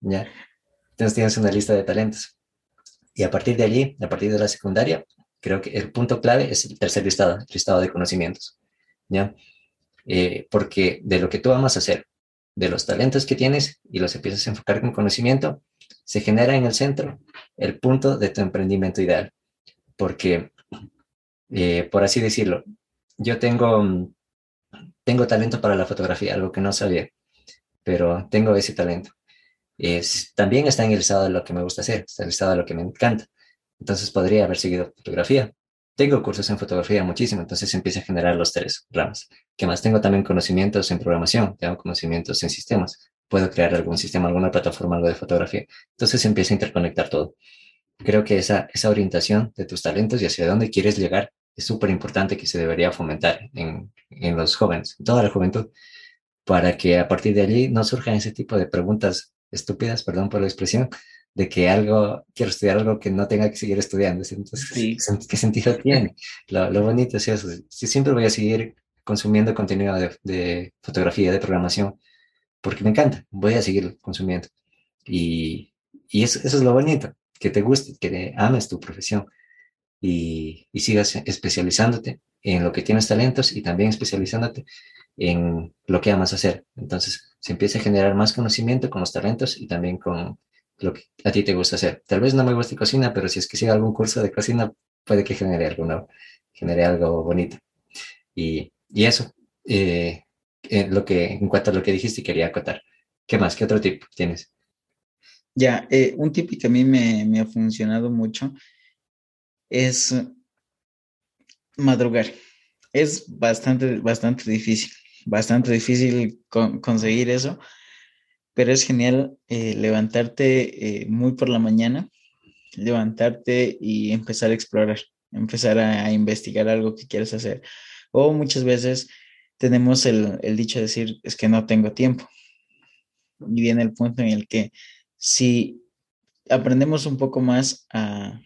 ¿Ya? Entonces tienes una lista de talentos. Y a partir de allí, a partir de la secundaria, creo que el punto clave es el tercer listado, el listado de conocimientos. ¿Ya? Eh, porque de lo que tú amas hacer, de los talentos que tienes y los empiezas a enfocar con conocimiento, se genera en el centro el punto de tu emprendimiento ideal. Porque, eh, por así decirlo, yo tengo, tengo talento para la fotografía, algo que no sabía, pero tengo ese talento. Es, también está en el lo que me gusta hacer, está en el lo que me encanta. Entonces podría haber seguido fotografía, tengo cursos en fotografía muchísimo, entonces empieza a generar los tres ramas. ¿Qué más? Tengo también conocimientos en programación, tengo conocimientos en sistemas. Puedo crear algún sistema, alguna plataforma, algo de fotografía. Entonces empieza a interconectar todo. Creo que esa, esa orientación de tus talentos y hacia dónde quieres llegar es súper importante que se debería fomentar en, en los jóvenes, en toda la juventud, para que a partir de allí no surjan ese tipo de preguntas estúpidas, perdón por la expresión, de que algo, quiero estudiar algo que no tenga que seguir estudiando. Entonces, ¿qué sentido tiene? Lo, bonito es eso. Si siempre voy a seguir consumiendo contenido de, fotografía, de programación, porque me encanta, voy a seguir consumiendo. Y, y eso, eso, es lo bonito, que te guste, que ames tu profesión y, y sigas especializándote en lo que tienes talentos y también especializándote en lo que amas hacer. Entonces, se empieza a generar más conocimiento con los talentos y también con lo que a ti te gusta hacer. Tal vez no me guste cocina, pero si es que sigo algún curso de cocina, puede que genere algo nuevo, genere algo bonito. Y, y eso, eh, lo que, en cuanto a lo que dijiste, quería acotar. ¿Qué más? ¿Qué otro tip tienes? Ya, eh, un tip que a mí me, me, ha funcionado mucho es madrugar. Es bastante, bastante difícil, bastante difícil conseguir eso pero es genial eh, levantarte eh, muy por la mañana, levantarte y empezar a explorar, empezar a, investigar algo que quieres hacer. O muchas veces tenemos el, dicho de decir, es que no tengo tiempo. Y viene el punto en el que si aprendemos un poco más a,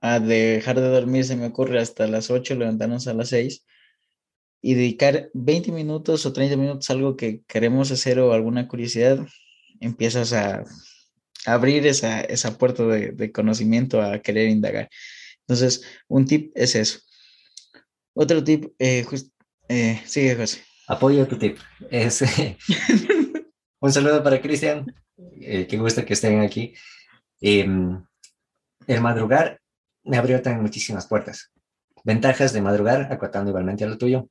a dejar de dormir, se me ocurre hasta las 8, levantarnos a las 6 y dedicar 20 minutos o 30 minutos a algo que queremos hacer o alguna curiosidad, empiezas a abrir esa, esa puerta de, conocimiento a querer indagar. Entonces, un tip es eso. Otro tip, eh, eh, sigue José. Apoyo tu tip. Es, un saludo para Cristian. Eh, qué gusto que estén aquí. Em, el madrugar me abrió también muchísimas puertas. Ventajas de madrugar, acotando igualmente a lo tuyo.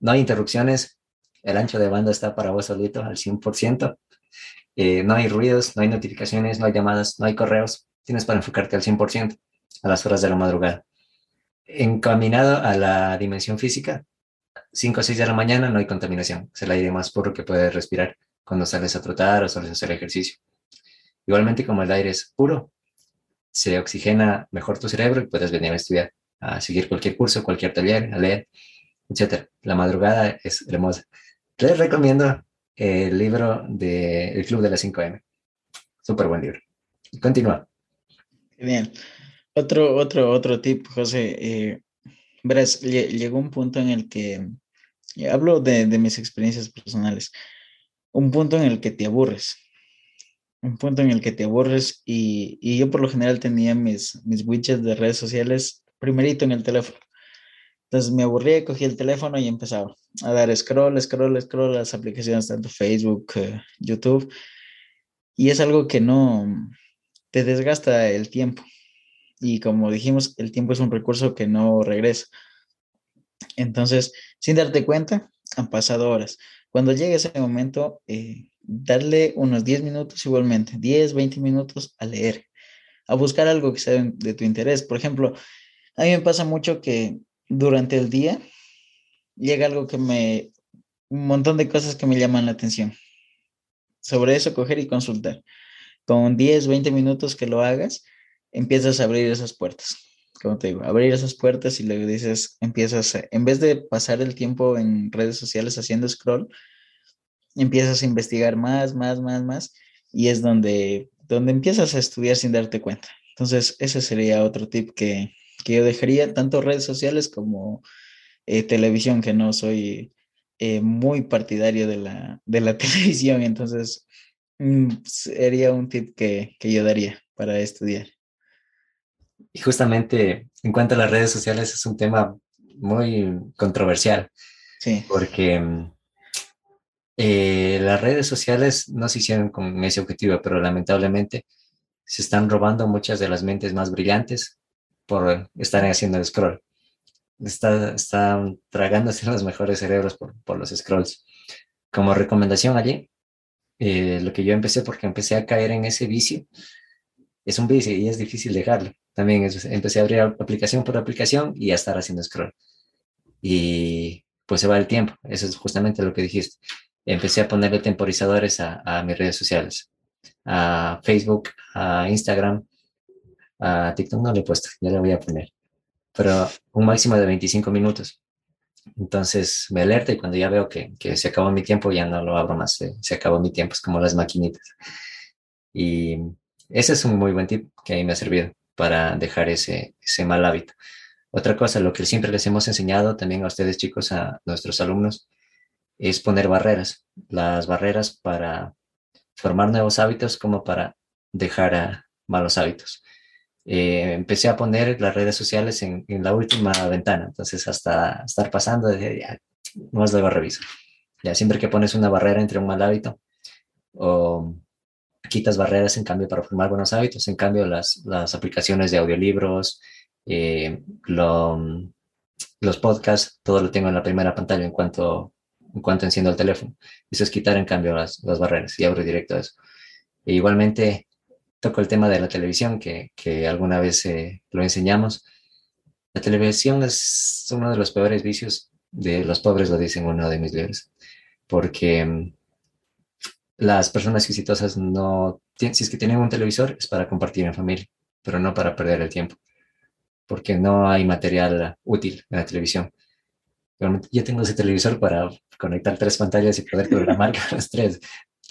No hay interrupciones, el ancho de banda está para vos solito al 100%. Eh, no hay ruidos, no hay notificaciones, no hay llamadas, no hay correos. Tienes para enfocarte al 100% a las horas de la madrugada. Encaminado a la dimensión física, 5 o 6 de la mañana no hay contaminación. Es el aire más puro que puedes respirar cuando sales a trotar o sales a hacer ejercicio. Igualmente, como el aire es puro, se oxigena mejor tu cerebro y puedes venir a estudiar, a seguir cualquier curso, cualquier taller, a leer etcétera. La madrugada es hermosa. Les recomiendo el libro de El Club de las 5M. Súper buen libro. Continúa. Bien. Otro, otro, otro tip, José. Eh, verás, llegó un punto en el que, eh, hablo de, mis experiencias personales, un punto en el que te aburres. Un punto en el que te aburres y, y yo por lo general tenía mis, mis widgets de redes sociales primerito en el teléfono. Entonces me aburría, cogí el teléfono y empezaba a dar scroll, scroll, scroll las aplicaciones, tanto Facebook, eh, YouTube. Y es algo que no te desgasta el tiempo. Y como dijimos, el tiempo es un recurso que no regresa. Entonces, sin darte cuenta, han pasado horas. Cuando llegue ese momento, eh, darle unos 10 minutos igualmente, 10, 20 minutos a leer, a buscar algo que sea de tu interés. Por ejemplo, a mí me pasa mucho que durante el día llega algo que me, un montón de cosas que me llaman la atención. Sobre eso, coger y consultar. Con 10, 20 minutos que lo hagas, empiezas a abrir esas puertas. Como te digo, abrir esas puertas y luego dices, empiezas, en vez de pasar el tiempo en redes sociales haciendo scroll, empiezas a investigar más, más, más, más, y es donde, donde empiezas a estudiar sin darte cuenta. Entonces, ese sería otro tip que, que yo dejaría, tanto redes sociales como eh, televisión, que no soy eh, muy partidario de la, de la televisión, entonces mm, sería un tip que, que yo daría para estudiar. Y justamente en cuanto a las redes sociales es un tema muy controversial. Sí. Porque mm, eh, las redes sociales no se hicieron con ese objetivo, pero lamentablemente se están robando muchas de las mentes más brillantes por estar haciendo el scroll. Está, están tragándose los mejores cerebros por, por los scrolls. Como recomendación allí, eh, lo que yo empecé, porque empecé a caer en ese vicio, es un vicio y es difícil dejarlo. También empecé a abrir aplicación por aplicación y a estar haciendo scroll. Y pues se va el tiempo, eso es justamente lo que dijiste empecé a ponerle temporizadores a, mis redes sociales, a Facebook, a Instagram, a TikTok no le he puesto, ya le voy a poner, pero un máximo de 25 minutos. Entonces me alerta y cuando ya veo que, se acabó mi tiempo, ya no lo abro más, se, se acabó mi tiempo, es como las maquinitas. Y ese es un muy buen tip que a mí me ha servido para dejar ese, ese mal hábito. Otra cosa, lo que siempre les hemos enseñado también a ustedes chicos, a nuestros alumnos, es poner barreras, las barreras para formar nuevos hábitos como para dejar malos hábitos. Eh, empecé a poner las redes sociales en, la última ventana, entonces hasta estar pasando, ya, no es luego reviso. Ya siempre que pones una barrera entre un mal hábito o quitas barreras en cambio para formar buenos hábitos, en cambio las, las aplicaciones de audiolibros, eh, los podcasts, todo lo tengo en la primera pantalla en cuanto en cuanto enciendo el teléfono. Eso es quitar en cambio las, las barreras y abro directo a eso. E igualmente toco el tema de la televisión, que, que alguna vez eh, lo enseñamos. La televisión es uno de los peores vicios de los pobres, lo dicen uno de mis libros, porque mm, las personas exitosas no, si es que tienen un televisor, es para compartir en familia, pero no para perder el tiempo, porque no hay material útil en la televisión. Yo tengo ese televisor para conectar tres pantallas y poder programar las tres,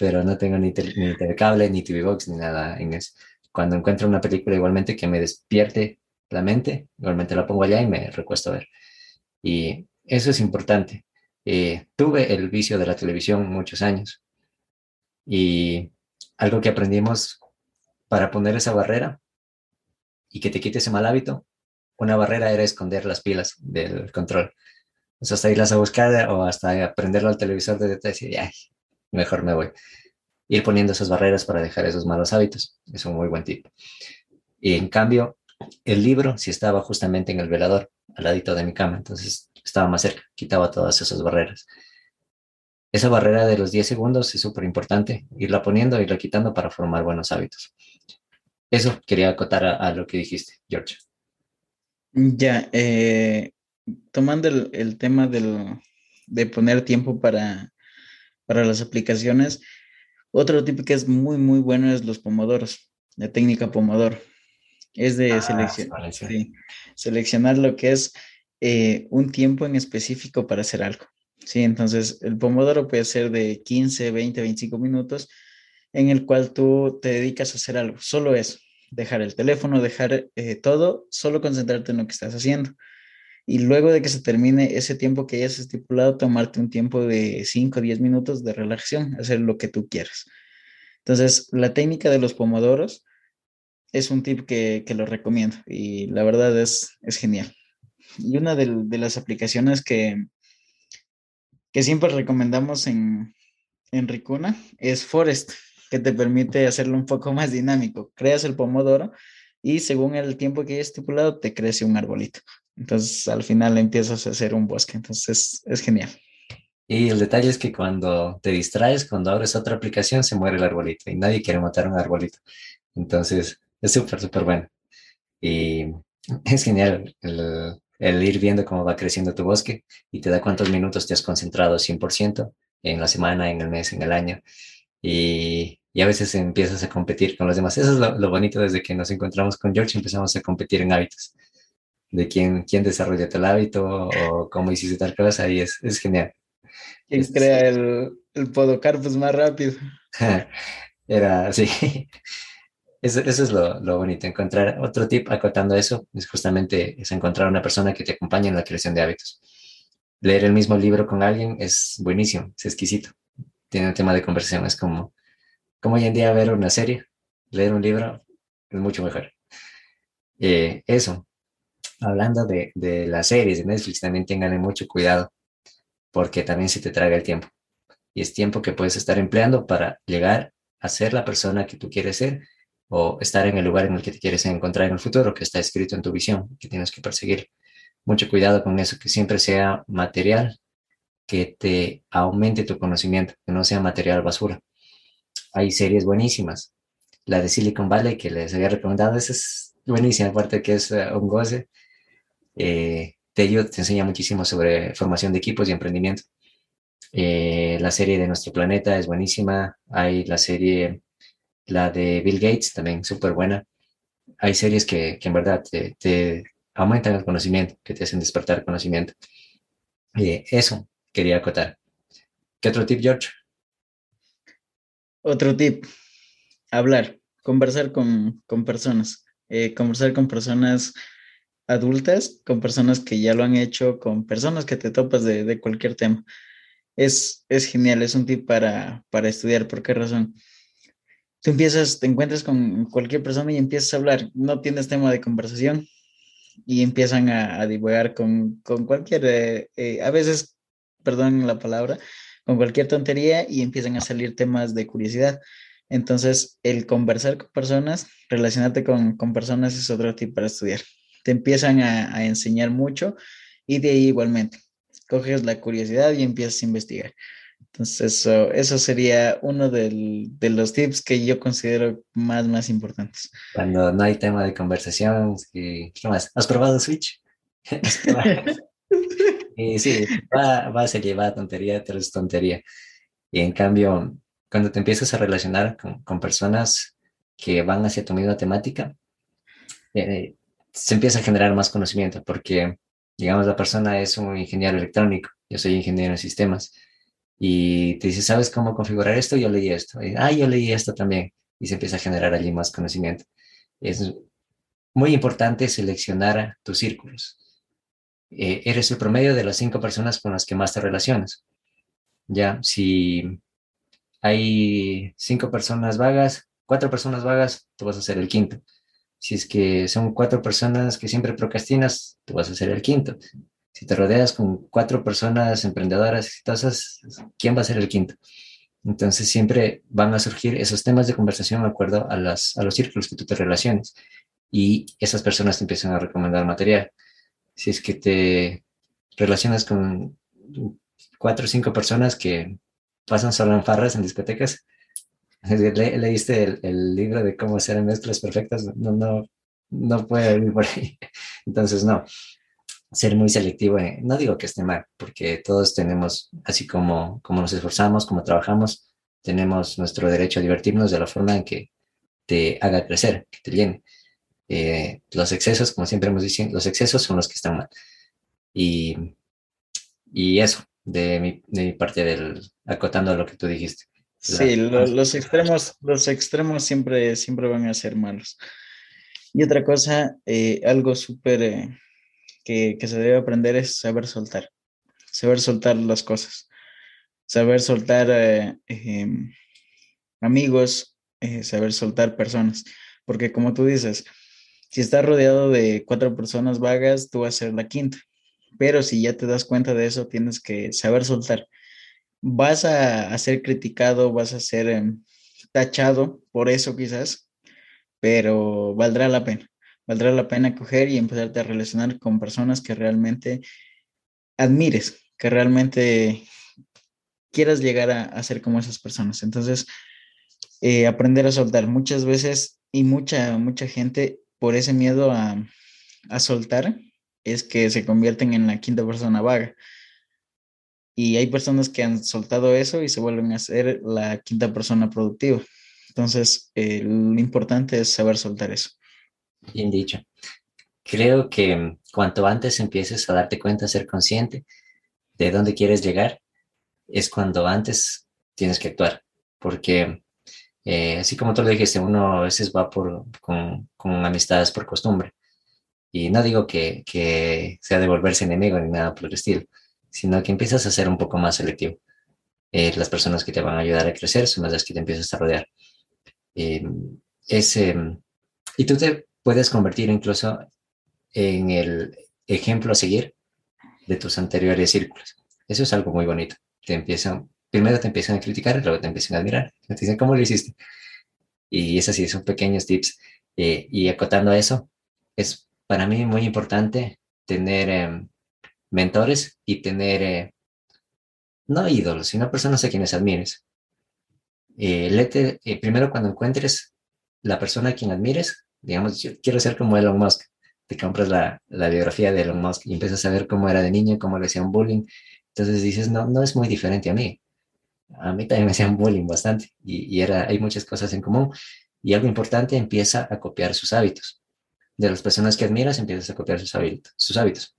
pero no tengo ni, ni cable, ni TV Box, ni nada en eso. Cuando encuentro una película igualmente que me despierte la mente, igualmente la pongo allá y me recuesto a ver. Y eso es importante. Eh, tuve el vicio de la televisión muchos años y algo que aprendimos para poner esa barrera y que te quite ese mal hábito, una barrera era esconder las pilas del control sea, hasta irlas a buscar o hasta aprenderlo al televisor de detrás y ya, mejor me voy. Ir poniendo esas barreras para dejar esos malos hábitos es un muy buen tip. Y en cambio, el libro sí estaba justamente en el velador, al ladito de mi cama, entonces estaba más cerca, quitaba todas esas barreras. Esa barrera de los 10 segundos es súper importante, irla poniendo, irla quitando para formar buenos hábitos. Eso quería acotar a, lo que dijiste, George. Ya, eh, tomando el, tema de poner tiempo para, para las aplicaciones, otro tipo que es muy, muy bueno es los pomodoros, la técnica pomodoro. Es de ah, seleccionar lo que es eh, un tiempo en específico para hacer algo. Sí, entonces el pomodoro puede ser de 15, 20, 25 minutos en el cual tú te dedicas a hacer algo, solo eso, dejar el teléfono, dejar eh, todo, solo concentrarte en lo que estás haciendo y luego de que se termine ese tiempo que hayas estipulado, tomarte un tiempo de 5 o 10 minutos de relajación, hacer lo que tú quieras. Entonces, la técnica de los pomodoros es un tip que, que lo recomiendo y la verdad es, es genial. Y una de, las aplicaciones que, que siempre recomendamos en, en Ricuna es Forest, que te permite hacerlo un poco más dinámico. Creas el pomodoro y según el tiempo que hayas estipulado, te crece un arbolito. Entonces al final empiezas a hacer un bosque, entonces es, genial. Y el detalle es que cuando te distraes, cuando abres otra aplicación, se muere el arbolito y nadie quiere matar un arbolito. Entonces es súper, súper bueno. Y es genial el, ir viendo cómo va creciendo tu bosque y te da cuántos minutos te has concentrado 100% en la semana, en el mes, en el año. Y, y a veces empiezas a competir con los demás. Eso es lo, lo, bonito desde que nos encontramos con George, empezamos a competir en hábitos. De quién, quién desarrolla tal hábito o cómo hiciste tal cosa y es, es genial. ¿Quién crea el, el podocarpus más rápido? Era así. Eso, eso, es lo, lo, bonito, encontrar otro tip acotando eso, es justamente es encontrar una persona que te acompañe en la creación de hábitos. Leer el mismo libro con alguien es buenísimo, es exquisito. Tiene un tema de conversación, es como, como hoy en día ver una serie, leer un libro es mucho mejor. Eh, eso, hablando de, de las series de Netflix, también tengan mucho cuidado, porque también se te traga el tiempo. Y es tiempo que puedes estar empleando para llegar a ser la persona que tú quieres ser o estar en el lugar en el que te quieres encontrar en el futuro, que está escrito en tu visión, que tienes que perseguir. Mucho cuidado con eso, que siempre sea material que te aumente tu conocimiento, que no sea material basura. Hay series buenísimas. La de Silicon Valley, que les había recomendado, esa es buenísima, aparte que es uh, un goce. Eh, te, te enseña muchísimo sobre formación de equipos y emprendimiento. Eh, la serie de Nuestro Planeta es buenísima. Hay la serie la de Bill Gates, también súper buena. Hay series que, que en verdad te, aumentan el conocimiento, que te hacen despertar conocimiento. Y eso quería acotar. ¿Qué otro tip, George? Otro tip, hablar, conversar con, con personas, eh, conversar con personas adultas, con personas que ya lo han hecho, con personas que te topas de, de cualquier tema. Es, es genial, es un tip para, para estudiar. ¿Por qué razón? tú empiezas, te encuentras con cualquier persona y empiezas a hablar, no tienes tema de conversación y empiezan a, a divagar con, con cualquier, eh, eh, a veces, perdón la palabra, con cualquier tontería y empiezan a salir temas de curiosidad. Entonces, el conversar con personas, relacionarte con, con personas es otro tipo para estudiar. Te empiezan a, a enseñar mucho y de ahí igualmente, coges la curiosidad y empiezas a investigar. Entonces, eso, eso sería uno del, de los tips que yo considero más, más importantes. Cuando no hay tema de conversación, ¿qué más? ¿Has probado Switch? y sí, va, va a ser llevar tontería tras tontería. Y en cambio, cuando te empiezas a relacionar con, con personas que van hacia tu misma temática, eh, se empieza a generar más conocimiento, porque, digamos, la persona es un ingeniero electrónico, yo soy ingeniero en sistemas y te dice, ¿sabes cómo configurar esto? Yo leí esto. Y, ah, yo leí esto también. Y se empieza a generar allí más conocimiento. Es muy importante seleccionar tus círculos. Eh, eres el promedio de las cinco personas con las que más te relacionas. Ya, si hay cinco personas vagas, cuatro personas vagas, tú vas a ser el quinto. Si es que son cuatro personas que siempre procrastinas, tú vas a ser el quinto si te rodeas con cuatro personas emprendedoras exitosas, ¿quién va a ser el quinto? Entonces siempre van a surgir esos temas de conversación de acuerdo a, las, a los círculos que tú te relaciones y esas personas te empiezan a recomendar material. Si es que te relacionas con cuatro o cinco personas que pasan solo en farras, en discotecas, le, leíste el, libro de cómo hacer mezclas perfectas, no, no, no puede ir por ahí. Entonces, no, ser muy selectivo. no digo que esté mal, porque todos tenemos, así como, como nos esforzamos, como trabajamos, tenemos nuestro derecho a divertirnos de la forma en que te haga crecer, que te llene. Eh, los excesos, como siempre hemos dicho, los excesos son los que están mal. Y, y eso, de mi, de mi parte, del, acotando lo que tú dijiste. Sí, lo, los extremos, los extremos siempre, siempre van a ser malos. Y otra cosa, eh, algo súper eh, que, que, se debe aprender es saber soltar, saber soltar las cosas, saber soltar eh, eh, amigos, saber soltar personas, porque como tú dices, si estás rodeado de cuatro personas vagas, tú vas a ser la quinta, pero si ya te das cuenta de eso, tienes que saber soltar. Vas a, ser criticado, vas a ser em, tachado por eso quizás, pero valdrá la pena valdrá la pena coger y empezarte a relacionar con personas que realmente admires, que realmente quieras llegar a, a ser como esas personas. Entonces, eh, aprender a soltar. Muchas veces y mucha, mucha gente por ese miedo a, a soltar es que se convierten en la quinta persona vaga. Y hay personas que han soltado eso y se vuelven a ser la quinta persona productiva. Entonces, eh, lo importante es saber soltar eso. Bien dicho. Creo que cuanto antes empieces a darte cuenta, a ser consciente de dónde quieres llegar, es cuando antes tienes que actuar. Porque eh, así como tú lo dijiste, uno a veces va por, con, con amistades por costumbre. Y no digo que, que sea de volverse enemigo ni nada por el estilo, sino que empiezas a ser un poco más selectivo. Eh, las personas que te van a ayudar a crecer son las que te empiezas a rodear. Eh, y tú te puedes convertir incluso en el ejemplo a seguir de tus anteriores círculos. Eso es algo muy bonito. Te empiezan, primero te empiezan a criticar luego te empiezan a admirar. Te dicen, ¿cómo lo hiciste? Y es así, son pequeños tips. Eh, y acotando a eso, es para mí muy importante tener em, mentores y tener, eh, no ídolos, sino personas a quienes admires. Eh, eh, primero cuando encuentres la persona a quien admires, digamos, yo quiero ser como Elon Musk, te compras la, la biografía de Elon Musk y empiezas a ver cómo era de niño, cómo le hacían bullying, entonces dices, no, no es muy diferente a mí. A mí también me hacían bullying bastante y, y era, hay muchas cosas en común. Y algo importante, empieza a copiar sus hábitos. De las personas que admiras, empiezas a copiar sus hábitos. Sus hábitos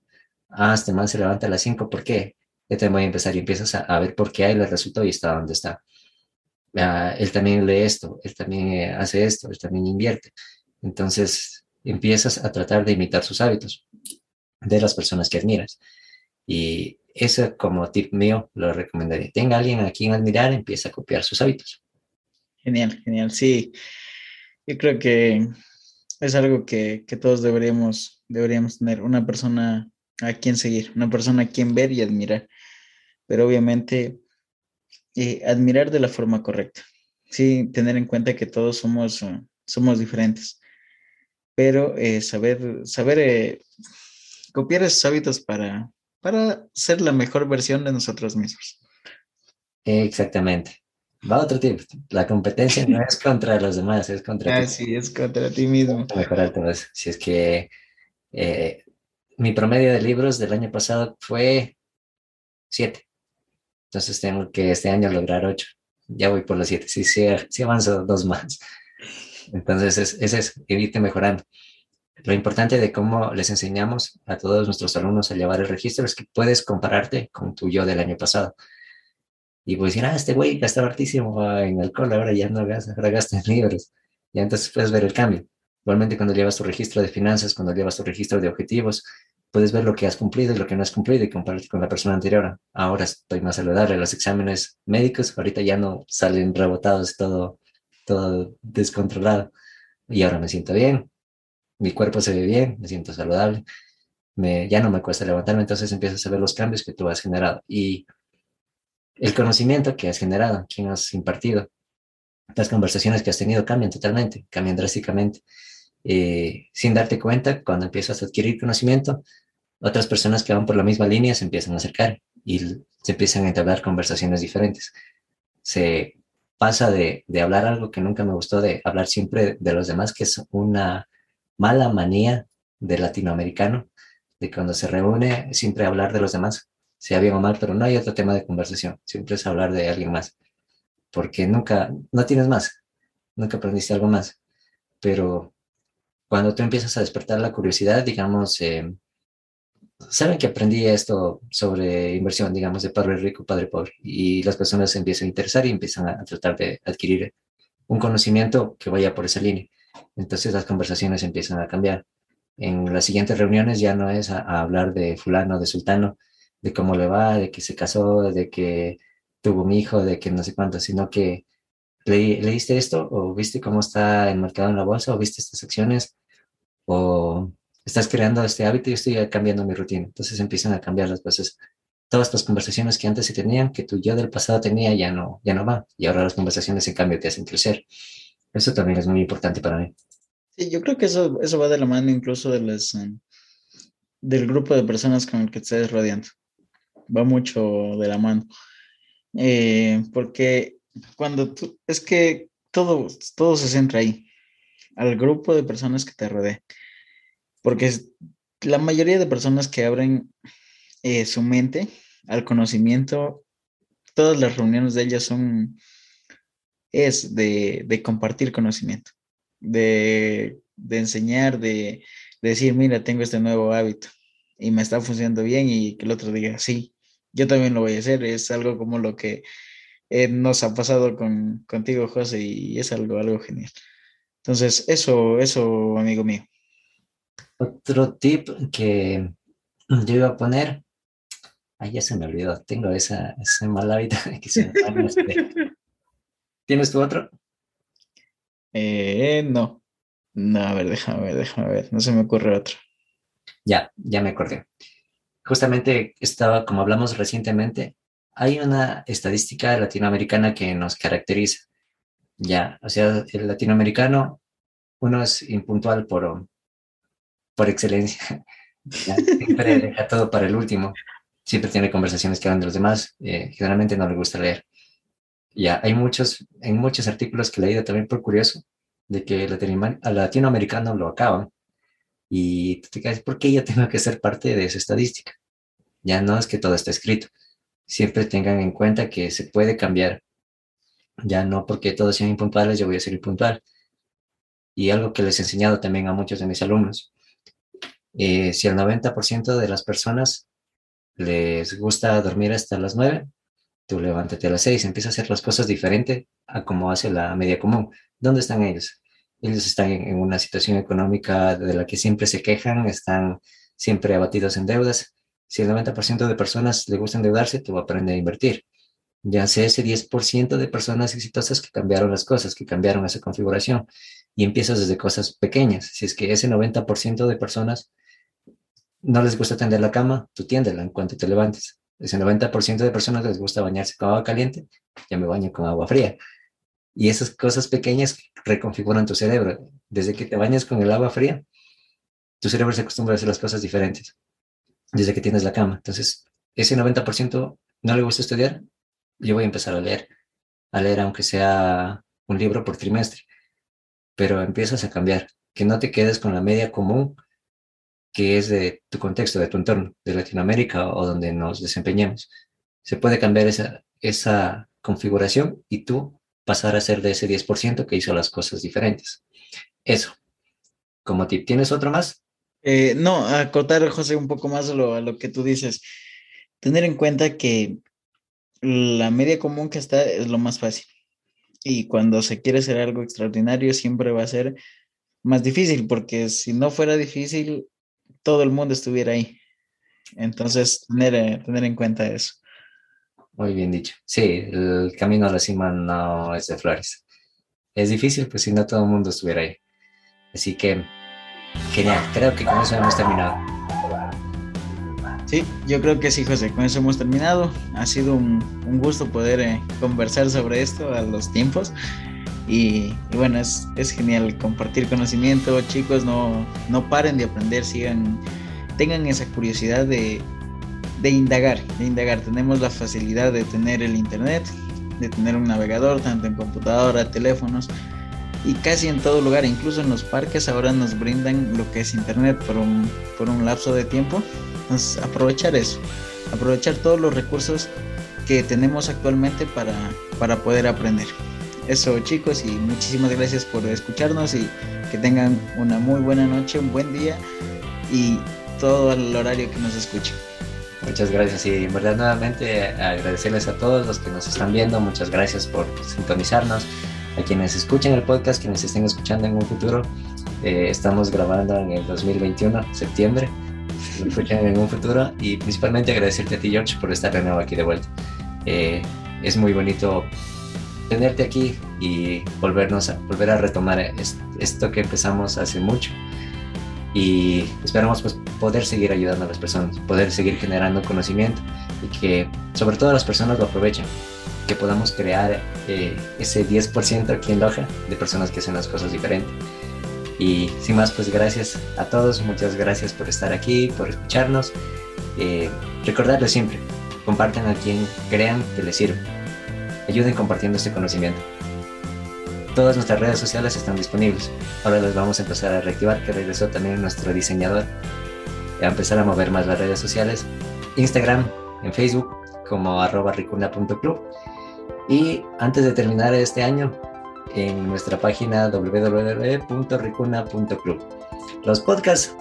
ah, este man se levanta a las 5, ¿por qué? Te voy a empezar y empiezas a, ver por qué ahí le resultó y está donde está. Ah, él también lee esto, él también eh, hace esto, él también invierte. Entonces empiezas a tratar de imitar sus hábitos de las personas que admiras. Y eso como tip mío lo recomendaría. Tenga alguien a quien admirar, empieza a copiar sus hábitos. Genial, genial. Sí, yo creo que es algo que, que todos deberíamos, deberíamos tener. Una persona a quien seguir, una persona a quien ver y admirar. Pero obviamente eh, admirar de la forma correcta. Sí, tener en cuenta que todos somos, uh, somos diferentes. Pero eh, saber, saber eh, copiar esos hábitos para, para ser la mejor versión de nosotros mismos. Exactamente. Va otro tip. La competencia no es contra los demás, es contra ah, ti. Sí, es contra ti mismo. Mejorar Si es que mi promedio de libros del año pasado fue siete. Entonces tengo que este año lograr ocho. Ya voy por los siete. Sí, sí, sí avanzo dos más. Entonces es, es eso, irte mejorando. Lo importante de cómo les enseñamos a todos nuestros alumnos a llevar el registro es que puedes compararte con tu yo del año pasado. Y puedes decir, ah, este güey gastaba hartísimo en alcohol, ahora ya no gasta, ahora gasta en libros. Y entonces puedes ver el cambio. Igualmente cuando llevas tu registro de finanzas, cuando llevas tu registro de objetivos, puedes ver lo que has cumplido y lo que no has cumplido y compararte con la persona anterior. Ahora estoy más saludable. Los exámenes médicos ahorita ya no salen rebotados, todo, todo descontrolado. Y ahora me siento bien, mi cuerpo se ve bien, me siento saludable, me, ya no me cuesta levantarme, entonces empiezas a ver los cambios que tú has generado y el conocimiento que has generado, quien has impartido, las conversaciones que has tenido cambian totalmente, cambian drásticamente. Eh, sin darte cuenta, cuando empiezas a adquirir conocimiento, otras personas que van por la misma línea se empiezan a acercar y se empiezan a entablar conversaciones diferentes. Se pasa de, de hablar algo que nunca me gustó, de hablar siempre de los demás, que es una mala manía de latinoamericano, de cuando se reúne siempre hablar de los demás, sea bien o mal, pero no hay otro tema de conversación, siempre es hablar de alguien más, porque nunca, no tienes más, nunca aprendiste algo más, pero cuando tú empiezas a despertar la curiosidad, digamos, eh, saben que aprendí esto sobre inversión, digamos, de padre rico, padre pobre, y las personas se empiezan a interesar y empiezan a, tratar de adquirir un conocimiento que vaya por esa línea. Entonces las conversaciones empiezan a cambiar. En las siguientes reuniones ya no es a, hablar de fulano, de sultano, de cómo le va, de que se casó, de que tuvo un hijo, de que no sé cuánto, sino que leíste esto o viste cómo está el mercado en la bolsa o viste estas acciones o estás creando este hábito y estoy cambiando mi rutina. Entonces empiezan a cambiar las cosas. Todas las conversaciones que antes se tenían, que tu yo del pasado tenía, ya no, ya no va. Y ahora las conversaciones en cambio te hacen crecer. Eso también es muy importante para mí. Yo creo que eso, eso va de la mano incluso de um, del grupo de personas con el que estés rodeando. Va mucho de la mano. Eh, porque cuando tú, es que todo, todo se centra ahí. al grupo de personas que te rodean. Porque la mayoría de personas que abren eh, su mente al conocimiento, todas las reuniones de ellas son, es de, compartir conocimiento, de, de enseñar, de, de decir, mira, tengo este nuevo hábito y me está funcionando bien y que el otro diga, sí, yo también lo voy a hacer. Es algo como lo que eh, nos ha pasado con, contigo, José, y es algo, algo genial. Entonces, eso, eso, amigo mío. Otro tip que yo iba a poner, ay, ya se me olvidó, tengo esa, ese mal hábito que se me ¿Tienes tu otro? Eh, no. No, a ver, déjame ver, déjame ver, no se me ocurre otro. Ya, ya me acordé. Justamente estaba, como hablamos recientemente, hay una estadística latinoamericana que nos caracteriza. Ya, o sea, el latinoamericano, uno es impuntual por, por excelencia. siempre deja todo para el último. Siempre tiene conversaciones que hablan de los demás. Eh, generalmente no le gusta leer. Ya, hay muchos, en muchos artículos que he leído también por curioso, de que el latinoamericano lo acaban. Y tú te quedas, ¿por qué yo tengo que ser parte de esa estadística? Ya no es que todo está escrito. Siempre tengan en cuenta que se puede cambiar. Ya no porque todos sean impuntuales, yo voy a ser impuntual. Y algo que les he enseñado también a muchos de mis alumnos. Eh, si el 90% de las personas les gusta dormir hasta las 9, tú levántate a las 6, empieza a hacer las cosas diferente a como hace la media común. ¿Dónde están ellos? ellos están en, una situación económica de la que siempre se quejan, están siempre abatidos en deudas. Si el 90% de personas le gusta endeudarse, tú vas a aprender a invertir. Ya sé ese 10% de personas exitosas que cambiaron las cosas, que cambiaron esa configuración. Y empiezas desde cosas pequeñas. Si es que ese 90% de personas no les gusta tender la cama, tú tiéndela en cuanto te levantes. Ese 90% de personas les gusta bañarse con agua caliente, ya me baño con agua fría. Y esas cosas pequeñas reconfiguran tu cerebro. Desde que te bañas con el agua fría, tu cerebro se acostumbra a hacer las cosas diferentes. Desde que tienes la cama. Entonces, ese 90% no le gusta estudiar, yo voy a empezar a leer. A leer aunque sea un libro por trimestre. Pero empiezas a cambiar. Que no te quedes con la media común que es de tu contexto, de tu entorno, de Latinoamérica o donde nos desempeñemos. Se puede cambiar esa, esa configuración y tú pasar a ser de ese 10% que hizo las cosas diferentes. Eso. Como tip, ¿tienes otro más? Eh, no, acotar, José, un poco más a lo, a lo que tú dices. Tener en cuenta que la media común que está es lo más fácil. Y cuando se quiere hacer algo extraordinario, siempre va a ser más difícil, porque si no fuera difícil, todo el mundo estuviera ahí. Entonces, tener, eh, tener en cuenta eso. Muy bien dicho. Sí, el camino a la cima no es de flores. Es difícil, pues si no todo el mundo estuviera ahí. Así que, genial. Creo que con eso hemos terminado. Sí, yo creo que sí, José. Con eso hemos terminado. Ha sido un, gusto poder eh, conversar sobre esto a los tiempos. Y, bueno, es, es, genial compartir conocimiento. Chicos, no, no paren de aprender, sigan, tengan esa curiosidad de, de indagar, de indagar. Tenemos la facilidad de tener el internet, de tener un navegador, tanto en computadora, teléfonos y casi en todo lugar, incluso en los parques ahora nos brindan lo que es internet por un, por un lapso de tiempo. Entonces aprovechar eso, aprovechar todos los recursos que tenemos actualmente para, para poder aprender. Eso chicos y muchísimas gracias por escucharnos y que tengan una muy buena noche, un buen día y todo el horario que nos escuchen. Muchas gracias y en verdad nuevamente agradecerles a todos los que nos están viendo, muchas gracias por sintonizarnos, a quienes escuchen el podcast, quienes estén escuchando en un futuro, eh, estamos grabando en el 2021, septiembre, lo en un futuro y principalmente agradecerte a ti George por estar de nuevo aquí de vuelta. Eh, es muy bonito tenerte aquí y volvernos a, volver a retomar esto que empezamos hace mucho y esperamos pues poder seguir ayudando a las personas, poder seguir generando conocimiento y que sobre todo las personas lo aprovechen, que podamos crear eh, ese 10% aquí en Loja de personas que hacen las cosas diferentes. Y sin más, pues gracias a todos, muchas gracias por estar aquí, por escucharnos. Eh, recordarles siempre, compartan a quien crean que les sirve. Ayuden compartiendo este conocimiento. todas nuestras redes sociales están disponibles. Ahora las vamos a empezar a reactivar, que regresó también nuestro diseñador. A empezar a mover más las redes sociales. Instagram, en Facebook, como arroba ricuna.club. Y antes de terminar este año, en nuestra página www.ricuna.club. Los podcasts,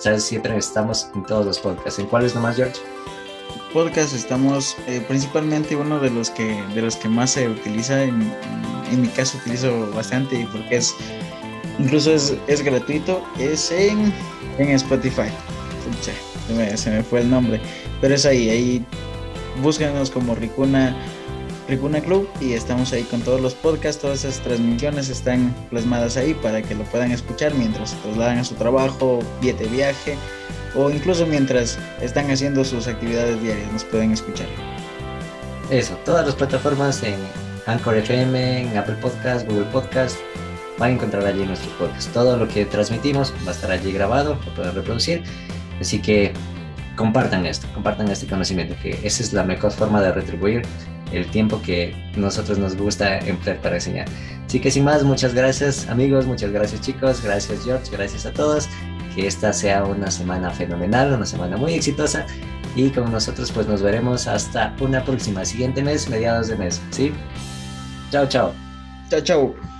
¿sabes? Siempre estamos en todos los podcasts. ¿En cuáles nomás, George? Podcast estamos eh, principalmente uno de los que de los que más se utiliza en, en mi caso utilizo bastante porque es incluso es, es gratuito es en, en Spotify. Se me, se me fue el nombre pero es ahí ahí búsquenos como Ricuna Ricuna Club y estamos ahí con todos los podcasts, todas esas transmisiones están plasmadas ahí para que lo puedan escuchar mientras se trasladan a su trabajo, de viaje o incluso mientras están haciendo sus actividades diarias, nos pueden escuchar. Eso, todas las plataformas en Anchor FM, en Apple Podcast, Google Podcast, van a encontrar allí nuestros podcasts. Todo lo que transmitimos va a estar allí grabado, lo pueden reproducir. Así que compartan esto, compartan este conocimiento, que esa es la mejor forma de retribuir el tiempo que nosotros nos gusta emplear para enseñar. Así que sin más, muchas gracias amigos, muchas gracias chicos, gracias George, gracias a todos. Que esta sea una semana fenomenal, una semana muy exitosa y con nosotros pues nos veremos hasta una próxima, siguiente mes, mediados de mes, ¿sí? Chao, chao. Chao, chao.